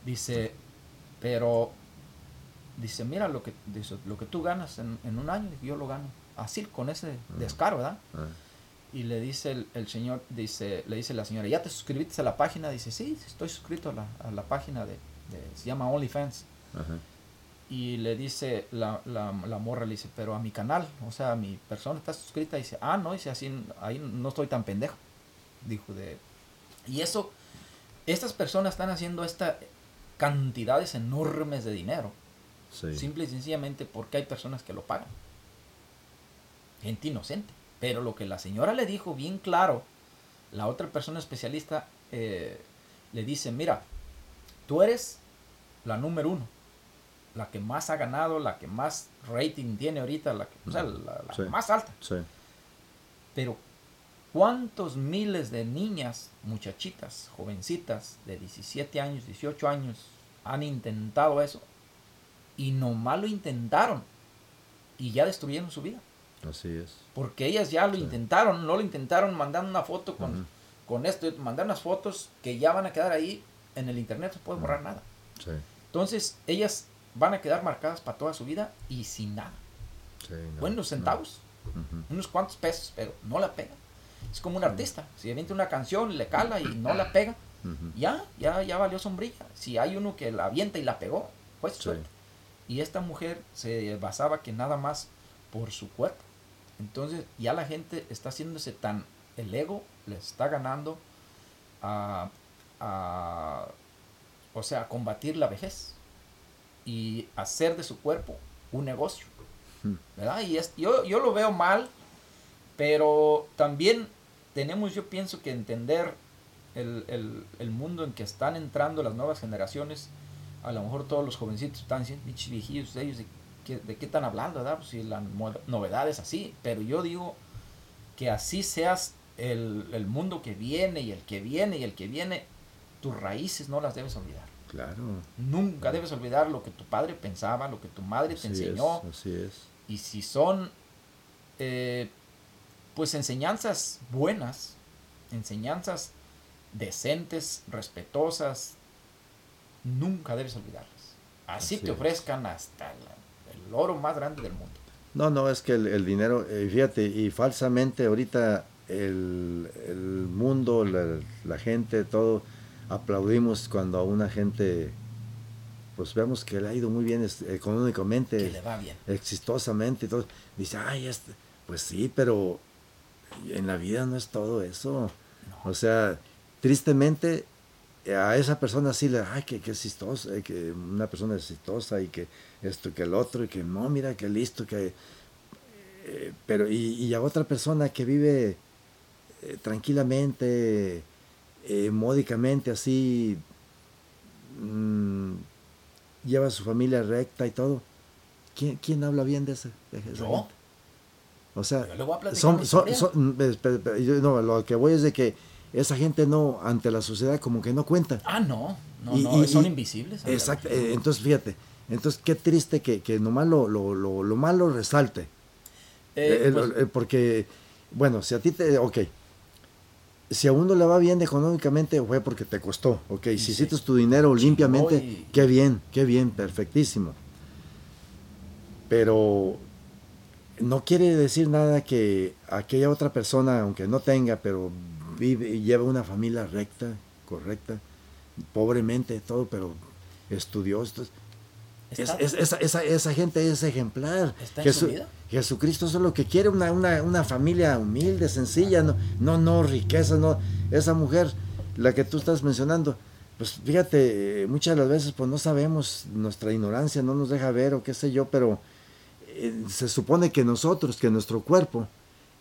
S1: Dice, pero dice, mira lo que, dice, lo que tú ganas en, un año, yo lo gano. Así, con ese ah. descaro, ¿verdad? Ah. Y le dice el, señor, dice, le dice la señora, ¿ya te suscribiste a la página? Dice, sí, estoy suscrito a la, página de, se llama OnlyFans. Y le dice la, la, la, morra, le dice, pero a mi canal, o sea, mi persona está suscrita. Dice, ah, no, dice, así, ahí no estoy tan pendejo. Dijo de... Y eso, estas personas están haciendo esta, cantidades enormes de dinero. Simple y sencillamente porque hay personas que lo pagan. Gente inocente. Pero lo que la señora le dijo bien claro, la otra persona especialista eh, le dice, mira, tú eres la número uno, la que más ha ganado, la que más rating tiene ahorita, la, que, o sea, la, más alta. Pero ¿cuántos miles de niñas, muchachitas, jovencitas de 17 años, 18 años, han intentado eso y nomás lo intentaron y ya destruyeron su vida.
S2: Así es.
S1: Porque ellas ya lo intentaron, no lo intentaron mandando una foto con, con esto, mandar unas fotos que ya van a quedar ahí en el internet, no se puede borrar nada. Entonces, ellas van a quedar marcadas para toda su vida y sin nada. Buenos centavos, unos cuantos pesos, pero no la pega. Es como un artista, si avienta una canción, le cala y no la pega, ya, ya, ya valió sombrilla. Si hay uno que la avienta y la pegó, pues suerte. Y esta mujer se basaba que nada más por su cuerpo. Entonces ya la gente está haciéndose tan, el ego le está ganando a, o sea, a combatir la vejez y hacer de su cuerpo un negocio. ¿Verdad? Y es, yo, yo lo veo mal, pero también tenemos, yo pienso que entender el, el, mundo en que están entrando las nuevas generaciones, a lo mejor todos los jovencitos están diciendo, viejillos, ellos, ¿de qué, de qué están hablando? ¿verdad? Pues si la novedad es así, pero yo digo que así seas el, el, mundo que viene y el que viene y el que viene, tus raíces no las debes olvidar.
S2: Claro.
S1: Nunca debes olvidar lo que tu padre pensaba, lo que tu madre te enseñó.
S2: así es.
S1: Y si son, eh, pues, enseñanzas buenas, enseñanzas decentes, respetuosas, nunca debes olvidarlas. Así, te ofrezcan hasta el oro más grande del mundo.
S2: No, no, es que el, dinero, eh, fíjate, y falsamente ahorita el, mundo, la, gente, todo, aplaudimos cuando a una gente, pues vemos que le ha ido muy bien económicamente,
S1: que le va bien.
S2: exitosamente, todo. Dice, ay, este, pues sí, pero en la vida no es todo eso. O sea, tristemente a esa persona sí le, ay, que, que exitosa, eh, que una persona exitosa y que esto, que el otro, y que no, mira, que listo, que... Eh, pero, y, a otra persona que vive eh, tranquilamente, módicamente, así, mm, lleva a su familia recta y todo. ¿Quién, quién habla bien de ese? De O sea, son, son, son, no, lo que voy es de que esa gente no, ante la sociedad como que no cuenta.
S1: Ah, no, no, no, son invisibles.
S2: Exacto, eh, entonces fíjate, entonces qué triste que, que nomás lo, lo, lo, malo resalte. Eh, eh, pues porque, bueno, si a ti te, ok, si a uno le va bien económicamente, fue porque te costó. Ok, si
S1: Sí.
S2: hiciste tu dinero limpiamente,
S1: y-
S2: qué bien, qué bien, perfectísimo. Pero no quiere decir nada que aquella otra persona, aunque no tenga, pero vive y lleva una familia recta, correcta, pobremente, todo, pero estudió. esto- es- esa, esa- esa gente es ejemplar.
S1: Está en su
S2: Jesu-
S1: vida.
S2: Jesucristo eso es lo que quiere, una, una, una familia humilde, sencilla, no, no, no riqueza, no. Esa mujer, la que tú estás mencionando, pues fíjate, eh, muchas de las veces pues no sabemos, nuestra ignorancia no nos deja ver o qué sé yo, pero eh, se supone que nosotros, que nuestro cuerpo,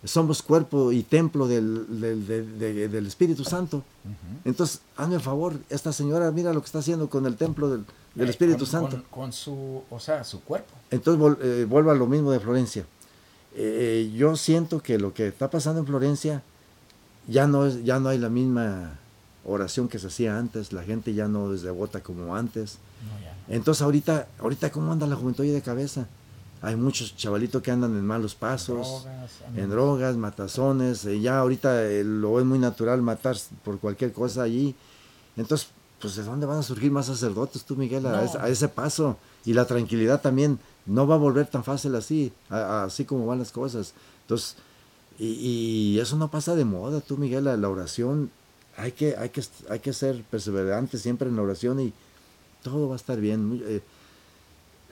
S2: somos cuerpo y templo del, del, del- de- del Espíritu Santo. Entonces, hazme el favor, esta señora mira lo que está haciendo con el templo del, del
S1: Eh,
S2: Espíritu
S1: con-
S2: Santo.
S1: Con, con su, o sea, su cuerpo.
S2: Entonces vol- eh, vuelvo a lo mismo de Florencia. Eh, yo siento que lo que está pasando en Florencia ya no es, ya no hay la misma oración que se hacía antes, la gente ya no es devota como antes.
S1: No, ya no.
S2: Entonces ahorita, ahorita cómo anda la juventud de cabeza. Hay muchos chavalitos que andan en malos pasos,
S1: Drogas,
S2: en drogas, matazones. eh, ya ahorita eh, lo es muy natural matar por cualquier cosa allí. Entonces, pues de dónde van a surgir más sacerdotes tú, Miguel, a,
S1: No.
S2: ese, a ese paso. Y la tranquilidad también no va a volver tan fácil así, a- a- así como van las cosas. Entonces, y, y eso no pasa de moda, tú, Miguel, la, la oración, hay que, hay, que, hay que ser perseverantes siempre en la oración y todo va a estar bien. Eh,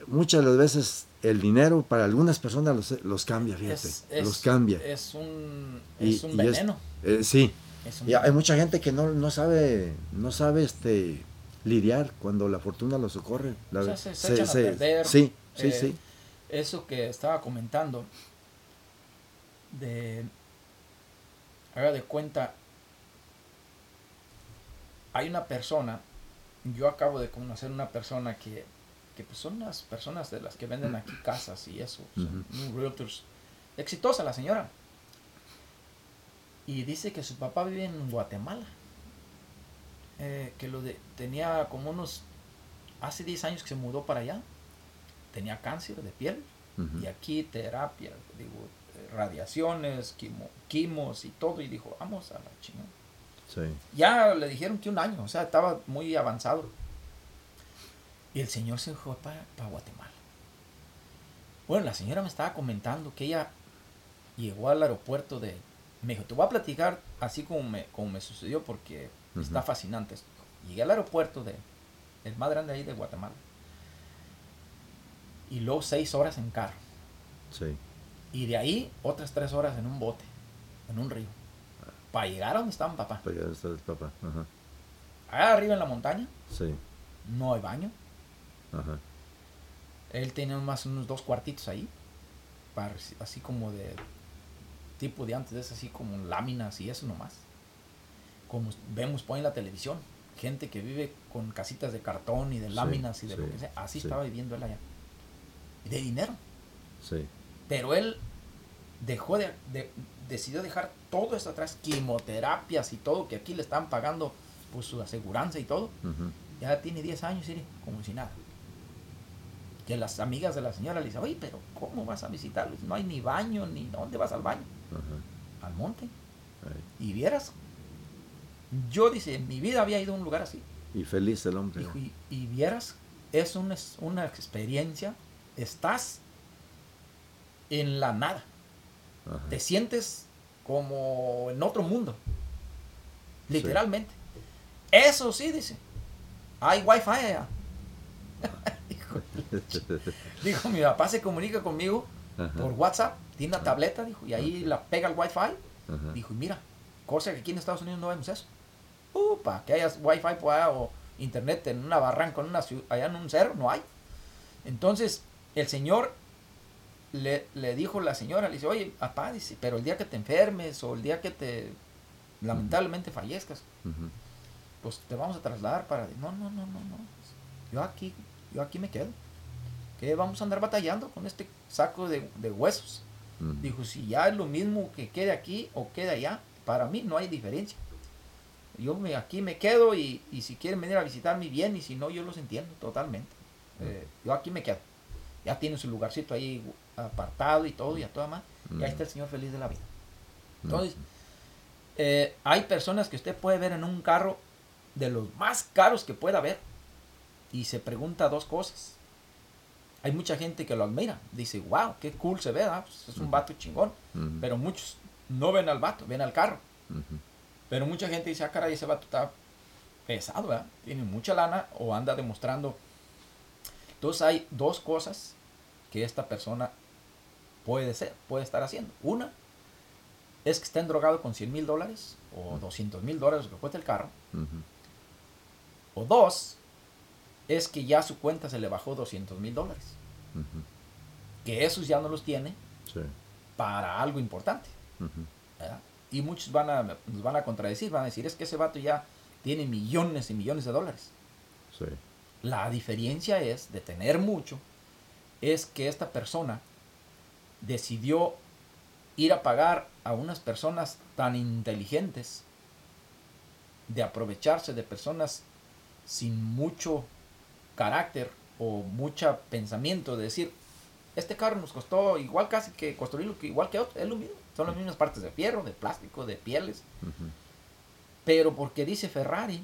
S2: muchas de las veces el dinero para algunas personas los, los cambia, fíjate,
S1: Es, es-
S2: los cambia.
S1: Es un,
S2: Y- y
S1: veneno.
S2: eh, sí,
S1: un
S2: y hay mucha gente que no, no sabe, no sabe este lidiar cuando la fortuna lo socorre. La-
S1: O sea, se- se echan a perder,
S2: Sí, sí,
S1: eh,
S2: sí.
S1: Eso que estaba comentando, de, haga de cuenta, hay una persona, yo acabo de conocer una persona que, que pues son las personas de las que venden aquí casas y eso, son
S2: Ujú.
S1: realtors. Exitosa la señora. Y dice que su papá vive en Guatemala. Eh, que lo de, tenía como unos, hace 10 años que se mudó para allá. Tenía cáncer de piel.
S2: Ujú.
S1: Y aquí terapia, digo, radiaciones, quimo, quimos y todo. Y dijo, vamos a la chingada.
S2: Sí.
S1: Ya le dijeron que un año, o sea, estaba muy avanzado. Y el señor se fue para, para Guatemala. Bueno, la señora me estaba comentando que ella llegó al aeropuerto de... Me dijo, te voy a platicar así como me, como me sucedió porque está fascinante esto. Llegué al aeropuerto de... El más grande ahí de Guatemala. Y luego seis horas en carro.
S2: Sí.
S1: Y de ahí otras tres horas en un bote, en un río. Para llegar a donde estaba mi papá.
S2: Para allá está el papá. Ajá.
S1: Allá arriba en la montaña
S2: Sí.
S1: no hay baño.
S2: Ajá.
S1: Él tenía más unos dos cuartitos ahí. Para, así como de tipo de antes, es así como láminas y eso nomás. Como vemos por ahí en la televisión. Gente que vive con casitas de cartón y de
S2: Sí,
S1: láminas y de lo que sea. Así
S2: sí.
S1: estaba viviendo él allá. De dinero.
S2: Sí.
S1: Pero él dejó de, de- decidió dejar todo esto atrás, quimioterapias y todo, que aquí le están pagando pues su aseguranza y todo. Ya tiene 10 años, como si nada. Que las amigas de la señora le dicen, oye, pero ¿cómo vas a visitarlos? No hay ni baño, ni dónde vas al baño.
S2: Ajá.
S1: Al monte.
S2: Ahí.
S1: Y vieras, yo dice, en mi vida había ido a un lugar así.
S2: Y feliz el hombre.
S1: Y, y vieras, es una, es una experiencia, estás en la nada.
S2: Ajá.
S1: Te sientes como en otro mundo. Literalmente. Eso sí, dice. Hay wifi allá. dijo, mi papá se comunica conmigo
S2: Ajá.
S1: por WhatsApp, tiene una tableta, dijo, y ahí la pega el wifi.
S2: Ajá.
S1: Dijo, y mira, cosa que aquí en Estados Unidos no vemos eso. Upa, que haya wifi por allá o internet en una barranca, en una ciu- allá en un cerro, no hay. Entonces, el señor le, le dijo la señora, le dice, oye, papá, dice, pero el día que te enfermes o el día que te lamentablemente fallezcas, pues te vamos a trasladar para... No, no, no, no, no. Yo aquí, yo aquí me quedo. Que vamos a andar batallando con este saco de, de huesos. Dijo, si ya es lo mismo que quede aquí o quede allá, para mí no hay diferencia. Yo me, aquí me quedo y, y si quieren venir a visitarme bien y si no, yo los entiendo totalmente. Eh, yo aquí me quedo. Ya tiene su lugarcito ahí apartado y todo y a toda más. Y ahí está el Señor feliz de la vida. Entonces, Eh, hay personas que usted puede ver en un carro de los más caros que pueda haber y se pregunta dos cosas. Hay mucha gente que lo admira, dice, wow, qué cool se ve, pues, es un vato chingón. Pero muchos no ven al vato, ven al carro. Pero mucha gente dice, ah, caray, ese vato está pesado, ¿verdad? Tiene mucha lana o anda demostrando. Entonces hay dos cosas que esta persona puede ser, puede estar haciendo. Una es que está drogado con 100 mil dólares o 200 mil dólares que cuesta el carro. O dos, es que ya su cuenta se le bajó 200 mil dólares. Que esos ya no los tiene para algo importante. Y muchos van a, nos van a contradecir, van a decir, es que ese vato ya tiene millones y millones de dólares. La diferencia es de tener mucho, es que esta persona decidió ir a pagar a unas personas tan inteligentes, de aprovecharse de personas sin mucho carácter o mucho pensamiento, de decir, este carro nos costó igual casi que construirlo igual que otro, es lo mismo, son las mismas partes de fierro, de plástico, de pieles, pero porque dice Ferrari,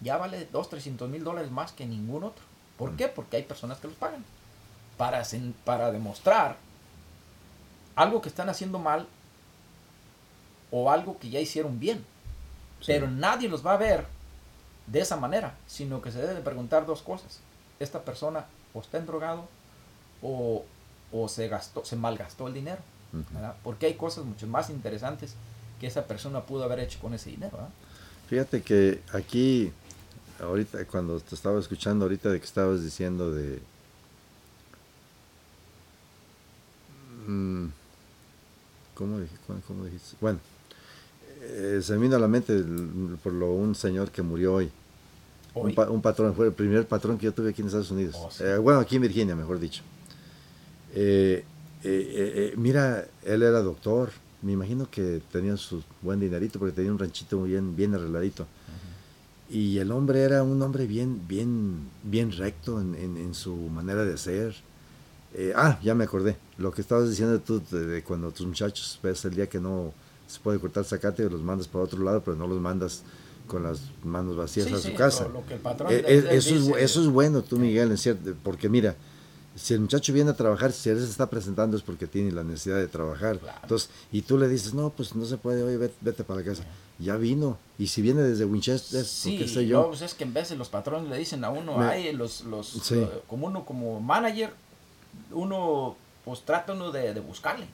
S1: ya vale 2, 300 mil dólares más que ningún otro. ¿Por qué? Porque hay personas que los pagan. Para, para demostrar algo que están haciendo mal o algo que ya hicieron bien. Pero nadie los va a ver de esa manera, sino que se debe preguntar dos cosas. Esta persona o está drogado o, o se gastó, se malgastó el dinero. Porque hay cosas mucho más interesantes que esa persona pudo haber hecho con ese dinero.
S2: Fíjate que aquí, ahorita, cuando te estaba escuchando ahorita de que estabas diciendo de... Mm, ¿Cómo, dijiste? Bueno, eh, se me vino a la mente por lo un señor que murió hoy. Un, patrón, fue el primer patrón que yo tuve aquí en Estados Unidos. Oh, eh, bueno, aquí en Virginia, mejor dicho. Eh, mira, él era doctor. Me imagino que tenía su buen dinerito porque tenía un ranchito bien, bien arregladito. Y el hombre era un hombre bien, bien, bien recto en, en su manera de ser eh, ah, ya me acordé. Lo que estabas diciendo tú de, cuando tus muchachos ves el día que no se puede cortar zacate, los mandas para otro lado, pero no los mandas con las manos vacías a su casa. Eh, eh, eso, es, eso es bueno, tú Miguel, es cierto, porque mira, si el muchacho viene a trabajar, si él se está presentando es porque tiene la necesidad de trabajar. Entonces, y tú le dices, no, pues no se puede, oye, vete, para la casa. Ya vino. Y si viene desde Winchester,
S1: sí, qué sé yo. No, pues es que en vez de los patrones le dicen a uno, ay, los, los, como uno como manager, uno, pues trata uno de, buscarle.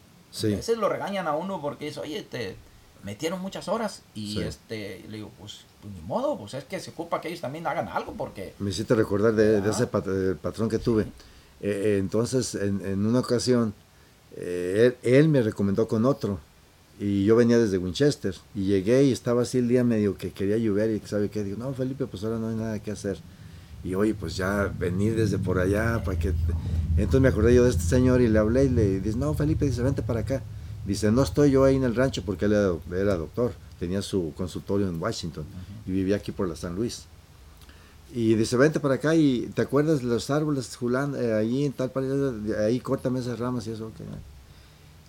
S1: A veces lo regañan a uno porque dice, oye, te metieron muchas horas y este, le digo, pues, pues, ni modo, pues es que se ocupa que ellos también hagan algo porque...
S2: Me hiciste recordar de, ese patrón que tuve. Eh, eh, entonces, en, una ocasión, eh, él, me recomendó con otro y yo venía desde Winchester y llegué y estaba así el día medio que quería llover y sabe qué, digo, no, Felipe, pues ahora no hay nada que hacer y oye, pues ya venir desde por allá para que... Entonces me acordé yo de este señor y le hablé y le dice, no, Felipe, dice, vente para acá. Dice, no estoy yo ahí en el rancho porque él era, doctor, tenía su consultorio en Washington y vivía aquí por la San Luis. Y dice, vente para acá y te acuerdas de los árboles, Julán, eh, ahí en tal pared, ahí córtame esas ramas y eso.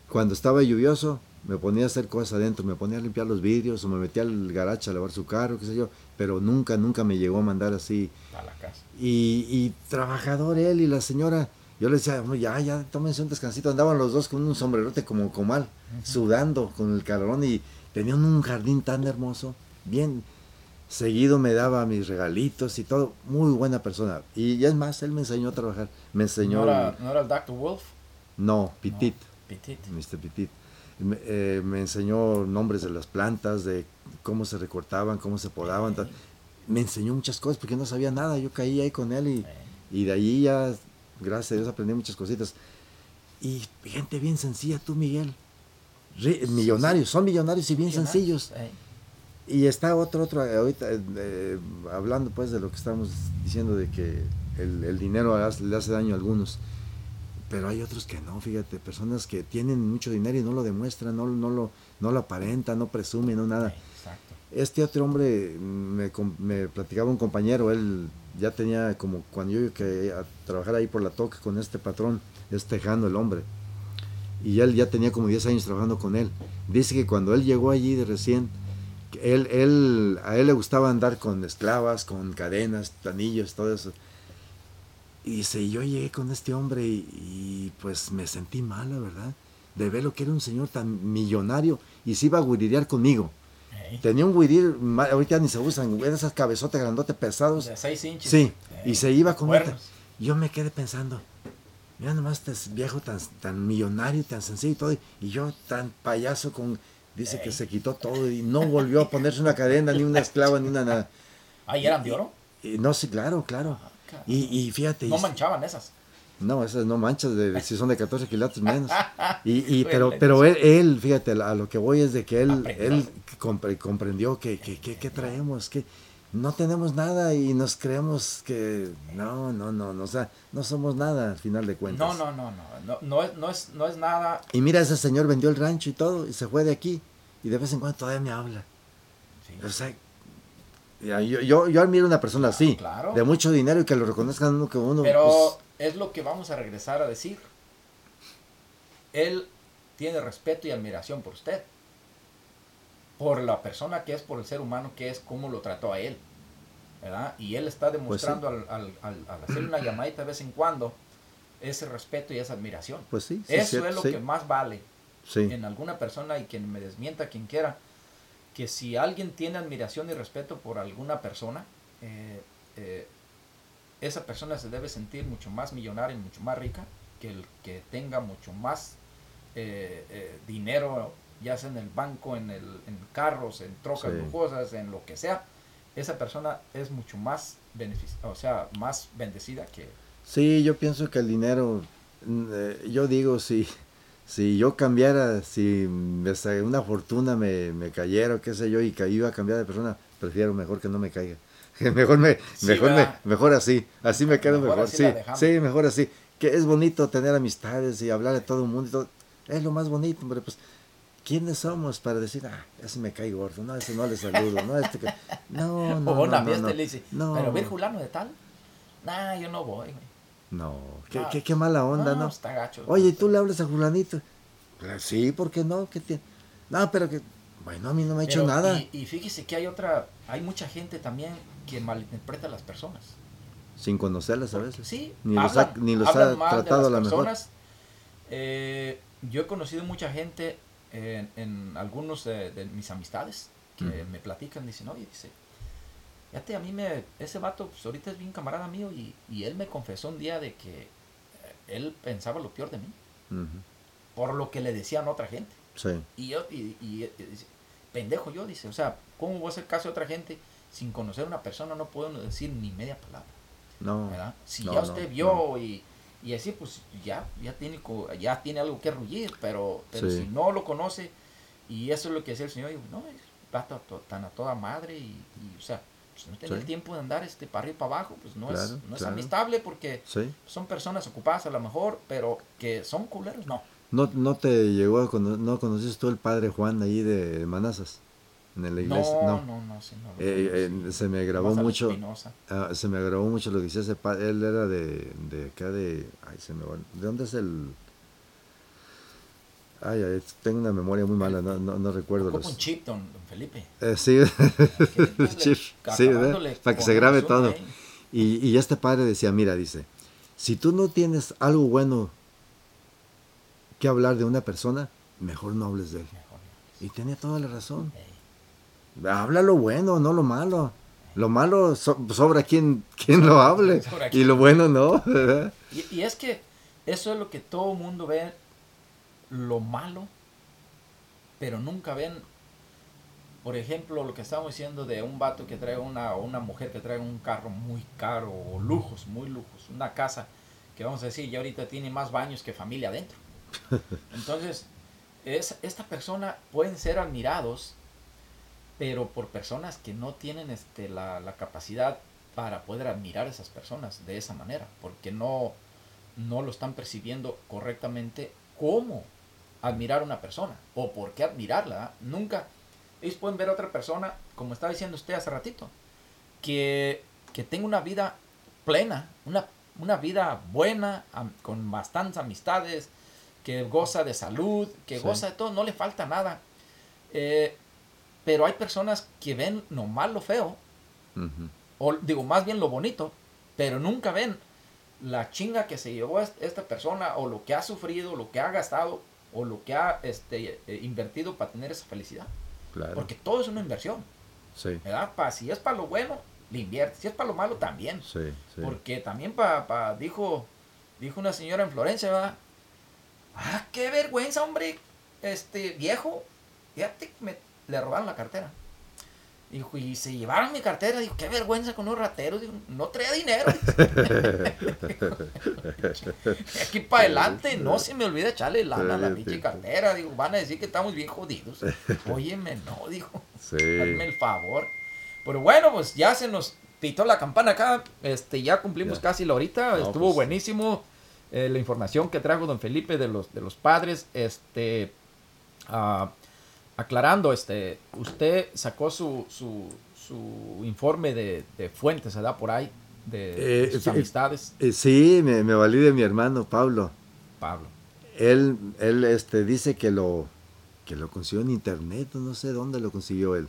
S2: Cuando estaba lluvioso, me ponía a hacer cosas adentro, me ponía a limpiar los vidrios o me metía al garaje a lavar su carro, qué sé yo, pero nunca, nunca me llegó a mandar así.
S1: A la casa.
S2: Y, y trabajador él y la señora, yo le decía, ya, ya, tómense un descansito, andaban los dos con un sombrerote como comal, sudando con el calorón y tenían un jardín tan hermoso, bien seguido me daba mis regalitos y todo, muy buena persona. Y ya es más, él me enseñó a trabajar, me enseñó...
S1: ¿No era, el Dr. Wolf?
S2: No, Pitit.
S1: Pitit.
S2: Mr. Pitit. Eh, me, enseñó nombres de las plantas, de cómo se recortaban, cómo se podaban. Me enseñó muchas cosas porque no sabía nada. Yo caí ahí con él y, y de ahí ya, gracias a Dios, aprendí muchas cositas. Y gente bien sencilla, tú, Miguel. millonarios, son millonarios y bien sencillos. Y está otro, otro, ahorita eh, hablando pues de lo que estamos diciendo de que el, el dinero le hace daño a algunos pero hay otros que no, fíjate, personas que tienen mucho dinero y no lo demuestran, no, no, lo, no lo aparentan, no presumen, no nada. Este otro hombre, me, me, platicaba un compañero, él ya tenía como cuando yo que a trabajar ahí por la toca con este patrón, es tejano el hombre. y él ya tenía como 10 años trabajando con él. Dice que cuando él llegó allí de recién, él, él, a él le gustaba andar con esclavas, con cadenas, anillos, todo eso. Y dice, yo llegué con este hombre y, pues me sentí mal, la verdad, de ver lo que era un señor tan millonario y se iba a guirirear conmigo. Tenía un guirir, ahorita ni se usan, esas cabezotas grandotes pesados.
S1: De 6 inches.
S2: Sí, y se iba con Yo me quedé pensando, mira nomás este viejo tan, tan millonario, tan sencillo y todo, y yo tan payaso con, dice que se quitó todo y no volvió a ponerse una cadena, ni una esclava, ni una nada.
S1: ¿Ah, eran de oro?
S2: Y, no, sí, claro, claro. Ah, y, y, fíjate.
S1: No manchaban esas.
S2: No, esas no manchas, de, si son de 14 kilatos menos. Y, y pero pero él, él, fíjate, a lo que voy es de que él, él comprendió que, que, que, que traemos, que no tenemos nada y nos creemos que no, no, no, no, o sea, no somos nada al final de cuentas.
S1: No, no, no, no, no, es, no, es, no es nada.
S2: Y mira, ese señor vendió el rancho y todo y se fue de aquí y de vez en cuando todavía me habla. O sea, yo, yo, yo admiro a una persona así, de mucho dinero y que lo reconozcan uno que uno.
S1: Pero pues, es lo que vamos a regresar a decir. Él tiene respeto y admiración por usted por la persona que es, por el ser humano que es, cómo lo trató a él. ¿verdad? Y él está pues demostrando al, al, al, hacer una llamadita de vez en cuando ese respeto y esa admiración.
S2: Pues sí,
S1: Eso es lo que más vale en alguna persona y quien me desmienta, quien quiera, que si alguien tiene admiración y respeto por alguna persona, eh, eh, esa persona se debe sentir mucho más millonaria y mucho más rica que el que tenga mucho más eh, dinero ya sea en el banco, en, el, en carros, en trocas lujosas, en lo que sea, esa persona es mucho más o sea, más bendecida que...
S2: Sí, yo pienso que el dinero, yo digo, si, si yo cambiara, si una fortuna me, me cayera o qué sé yo y que iba a cambiar de persona, prefiero mejor que no me caiga. mejor me, mejor me, mejor así, así me quedo mejor. Sí, sí, mejor así. Que es bonito tener amistades y hablar de todo el mundo y todo. Es lo más bonito, hombre, pues ¿quiénes somos para decir, ah, ese me cae gordo, no, ese no le saludo, no, este que... No, no,
S1: o
S2: no,
S1: no, no, le dice, no. pero ver Julano de tal, nah, yo no voy.
S2: No, qué, qué, qué, mala onda, ¿no?
S1: Está gacho.
S2: Oye, ¿tú le hablas a Julanito? Pues, sí, ¿por qué no? ¿Qué tiene? No, pero que, bueno, a mí no me ha hecho nada.
S1: Y, y, fíjese que hay otra, hay mucha gente también que malinterpreta a las personas.
S2: Sin conocerlas a veces.
S1: Sí,
S2: ni los ha, ni los ha tratado a la mejor.
S1: Eh, yo he conocido mucha gente en, algunos de, mis amistades que me platican, dicen, oye, dice, fíjate, a mí me, ese vato, pues ahorita es bien camarada mío y, y él me confesó un día de que eh, él pensaba lo peor de mí, por lo que le decían a otra gente. Y yo, y, y, pendejo yo, dice, o sea, ¿cómo voy a hacer caso a otra gente sin conocer a una persona? No puedo decir ni media palabra.
S2: No.
S1: Si ya usted vio y y así pues ya, ya tiene, ya tiene algo que rugir, pero, pero si no lo conoce, y eso es lo que decía el Señor, digo, no, está tan a toda madre y, o sea, pues no tiene el tiempo de andar este para arriba y para abajo, pues no es, no es amistable porque son personas ocupadas a lo mejor, pero que son culeros, no.
S2: No, no te llegó a no conociste tú el padre Juan ahí de Manazas en la iglesia.
S1: No, no, no, sí, no
S2: eh, eh, se me grabó mucho. Ah, se me grabó mucho lo que decía ese padre. Él era de, de acá de. Ay, se me va. ¿De dónde es el.? Ay, ay, tengo una memoria muy mala, no, no, no recuerdo.
S1: Como los... un chip, don, Felipe.
S2: Eh, sí, chip, sí, para que se grabe todo. Y, y este padre decía, mira, dice, si tú no tienes algo bueno que hablar de una persona, mejor no hables de él. Y tenía toda la razón. Habla lo bueno, no lo malo. Lo malo sobra quien, quien lo hable. Y lo bueno no.
S1: Y, es que eso es lo que todo mundo ve, lo malo, pero nunca ven, por ejemplo, lo que estamos diciendo de un vato que trae una, o una mujer que trae un carro muy caro, o lujos, muy lujos, una casa que vamos a decir, ya ahorita tiene más baños que familia adentro. Entonces, es, esta persona pueden ser admirados pero por personas que no tienen este, la, la, capacidad para poder admirar a esas personas de esa manera, porque no, no lo están percibiendo correctamente cómo admirar a una persona o por qué admirarla. Nunca, ellos pueden ver a otra persona, como estaba diciendo usted hace ratito, que, que tenga una vida plena, una, una vida buena, con bastantes amistades, que goza de salud, que
S2: Sí.
S1: goza de todo, no le falta nada. Eh, pero hay personas que ven nomás lo feo, o digo, más bien lo bonito, pero nunca ven la chinga que se llevó est- esta persona, o lo que ha sufrido, lo que ha gastado, o lo que ha este, eh, invertido para tener esa felicidad.
S2: Claro.
S1: Porque todo es una inversión,
S2: Sí,
S1: ¿verdad? Pa, si es para lo bueno, le invierte. Si es para lo malo, también.
S2: sí, sí.
S1: Porque también para, dijo, dijo una señora en Florencia, ¿verdad? Ah, qué vergüenza, hombre, este viejo. Fíjate, me, le robaron la cartera. Dijo, y se llevaron mi cartera. Dijo, qué vergüenza con unos rateros. Dijo, no traía dinero. Aquí para adelante, no se me olvida echarle lana a la pinche cartera. Digo, van a decir que estamos bien jodidos. Óyeme, no, dijo.
S2: Sí.
S1: Hazme el favor. Pero bueno, pues ya se nos pitó la campana acá. Este, ya cumplimos casi la horita.
S2: No,
S1: Estuvo
S2: pues.
S1: buenísimo eh, la información que trajo don Felipe de los, de los padres. Este, ah, aclarando, este, usted sacó su, su, su informe de, de fuentes, ¿verdad? Por ahí, de,
S2: Eh,
S1: sus amistades.
S2: Eh, sí, me, me valí de mi hermano Pablo.
S1: Pablo.
S2: Él, él este, dice que lo, que lo consiguió en internet, no sé dónde lo consiguió él.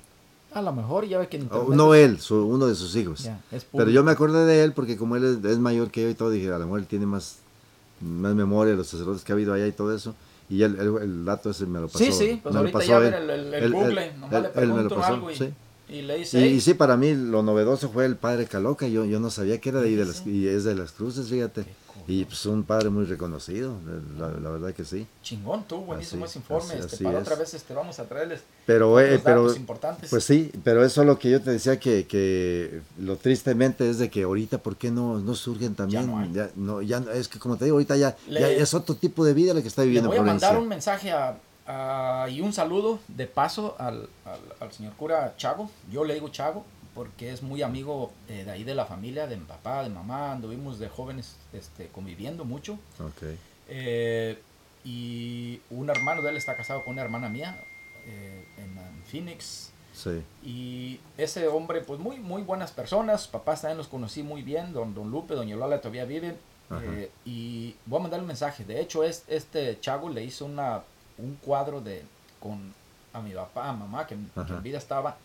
S1: A lo mejor ya ve que en
S2: Oh,
S1: internet
S2: no
S1: es-
S2: él, su- uno de sus hijos. Pero yo me acordé de él porque como él es, es mayor que yo y todo, dije, a lo mejor él tiene más, más memoria de los sacerdotes que ha habido allá y todo eso. Y él, él- el dato ese me lo pasó.
S1: Sí, sí, pues
S2: me lo
S1: ahorita
S2: pasó
S1: ya
S2: él.
S1: el, el- el Google, nomás le
S2: él me lo
S1: pregunto
S2: pasó,
S1: algo y,
S2: sí.
S1: y le
S2: Y,
S1: dice,
S2: y
S1: "Hey,
S2: sí, para mí lo novedoso fue el padre Caloca. Yo, yo no sabía que era de ahí, de las, y es de las cruces, fíjate.
S1: Cool.
S2: Y pues un padre muy reconocido, la, la verdad que sí.
S1: chingón, tú, buenísimo
S2: Así-
S1: ese informe.
S2: así-
S1: este,
S2: así
S1: para
S2: es.
S1: otra vez este, vamos a traerles
S2: Pero, eh, pero
S1: importantes.
S2: pues sí, pero eso es lo que yo te decía que, que lo tristemente es de que ahorita, ¿por qué no, no surgen también?
S1: no hay.
S2: Ya no, ya no- es que como te digo, ahorita ya,
S1: Le-
S2: ya es otro tipo de vida la que está
S1: Le
S2: viviendo
S1: voy a
S2: Florencia.
S1: mandar un mensaje a, a- y un saludo de paso al, al, al señor cura Chago. Yo le digo Chago porque es muy amigo eh, de ahí de la familia, de mi papá, de mamá. Anduvimos de jóvenes este, conviviendo mucho.
S2: Ok,
S1: Eh, y un hermano de él está casado con una hermana mía eh, en, en Phoenix.
S2: sí,
S1: Y ese hombre, pues muy, muy buenas personas. Papás también los conocí muy bien. Don, don Lupe, doña Lola todavía viven. Y voy a mandar un mensaje. De hecho, es, este Chago le hizo una, un cuadro de con a mi papá, a mamá, que, en vida estaba,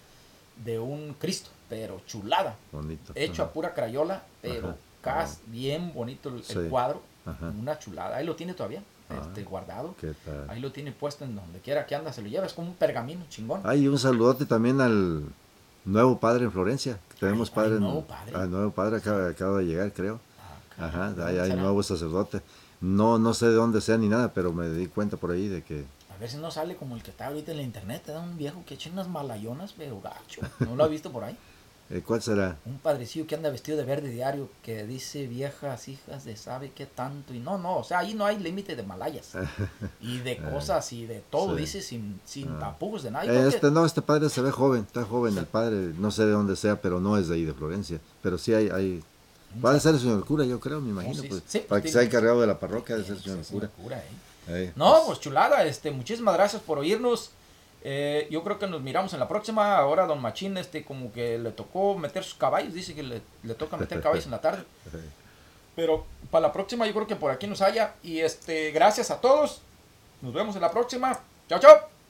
S1: de un Cristo, pero chulada.
S2: bonito.
S1: Hecho a pura crayola, pero
S2: Ajá.
S1: cas, bien bonito el, cuadro.
S2: Ajá.
S1: Una chulada. Ahí lo tiene todavía,
S2: Ah.
S1: este, guardado.
S2: ¿Qué tal?
S1: Ahí lo tiene puesto en donde quiera que anda, se lo lleva. Es como un pergamino chingón.
S2: Ay, un saludote también al nuevo padre en Florencia. Tenemos
S1: Ay,
S2: padre,
S1: ay, nuevo padre.
S2: al nuevo padre acaba, acaba de llegar, creo.
S1: Ah,
S2: Ajá,
S1: cabrón,
S2: hay, hay nuevo sacerdote. No, no sé de dónde sea ni nada, pero me di cuenta por ahí de que
S1: A ver si no sale como el que está ahorita en la internet, te da un viejo que echa unas malayonas, pero gacho. ¿No lo ha visto por ahí?
S2: Eh, ¿cuál será?
S1: Un padrecillo que anda vestido de verde diario, que dice viejas hijas de sabe qué tanto. Y no, no, o sea, ahí no hay límite de malayas. Y de cosas y de todo,
S2: sí.
S1: dice, sin, sin
S2: Ah.
S1: tapujos de que-
S2: Este no, este padre se ve joven, está joven el padre, no sé de dónde sea, pero no es de ahí de Florencia, pero sí hay, hay va a ser el señor cura, yo creo, me imagino,
S1: sí,
S2: pues,
S1: sí, pues,
S2: para que
S1: tiene
S2: sea
S1: que
S2: encargado de la parroquia de ser señor cura.
S1: cura, ¿eh?
S2: Eh,
S1: No, pues chulada, este, muchísimas gracias por oírnos. Eh, yo creo que nos miramos en la próxima. Ahora don Machín, este, como que le tocó meter sus caballos, dice que le, le toca meter caballos en la tarde. Pero para la próxima yo creo que por aquí nos haya. Y este, gracias a todos. Nos vemos en la próxima. Chao, chao.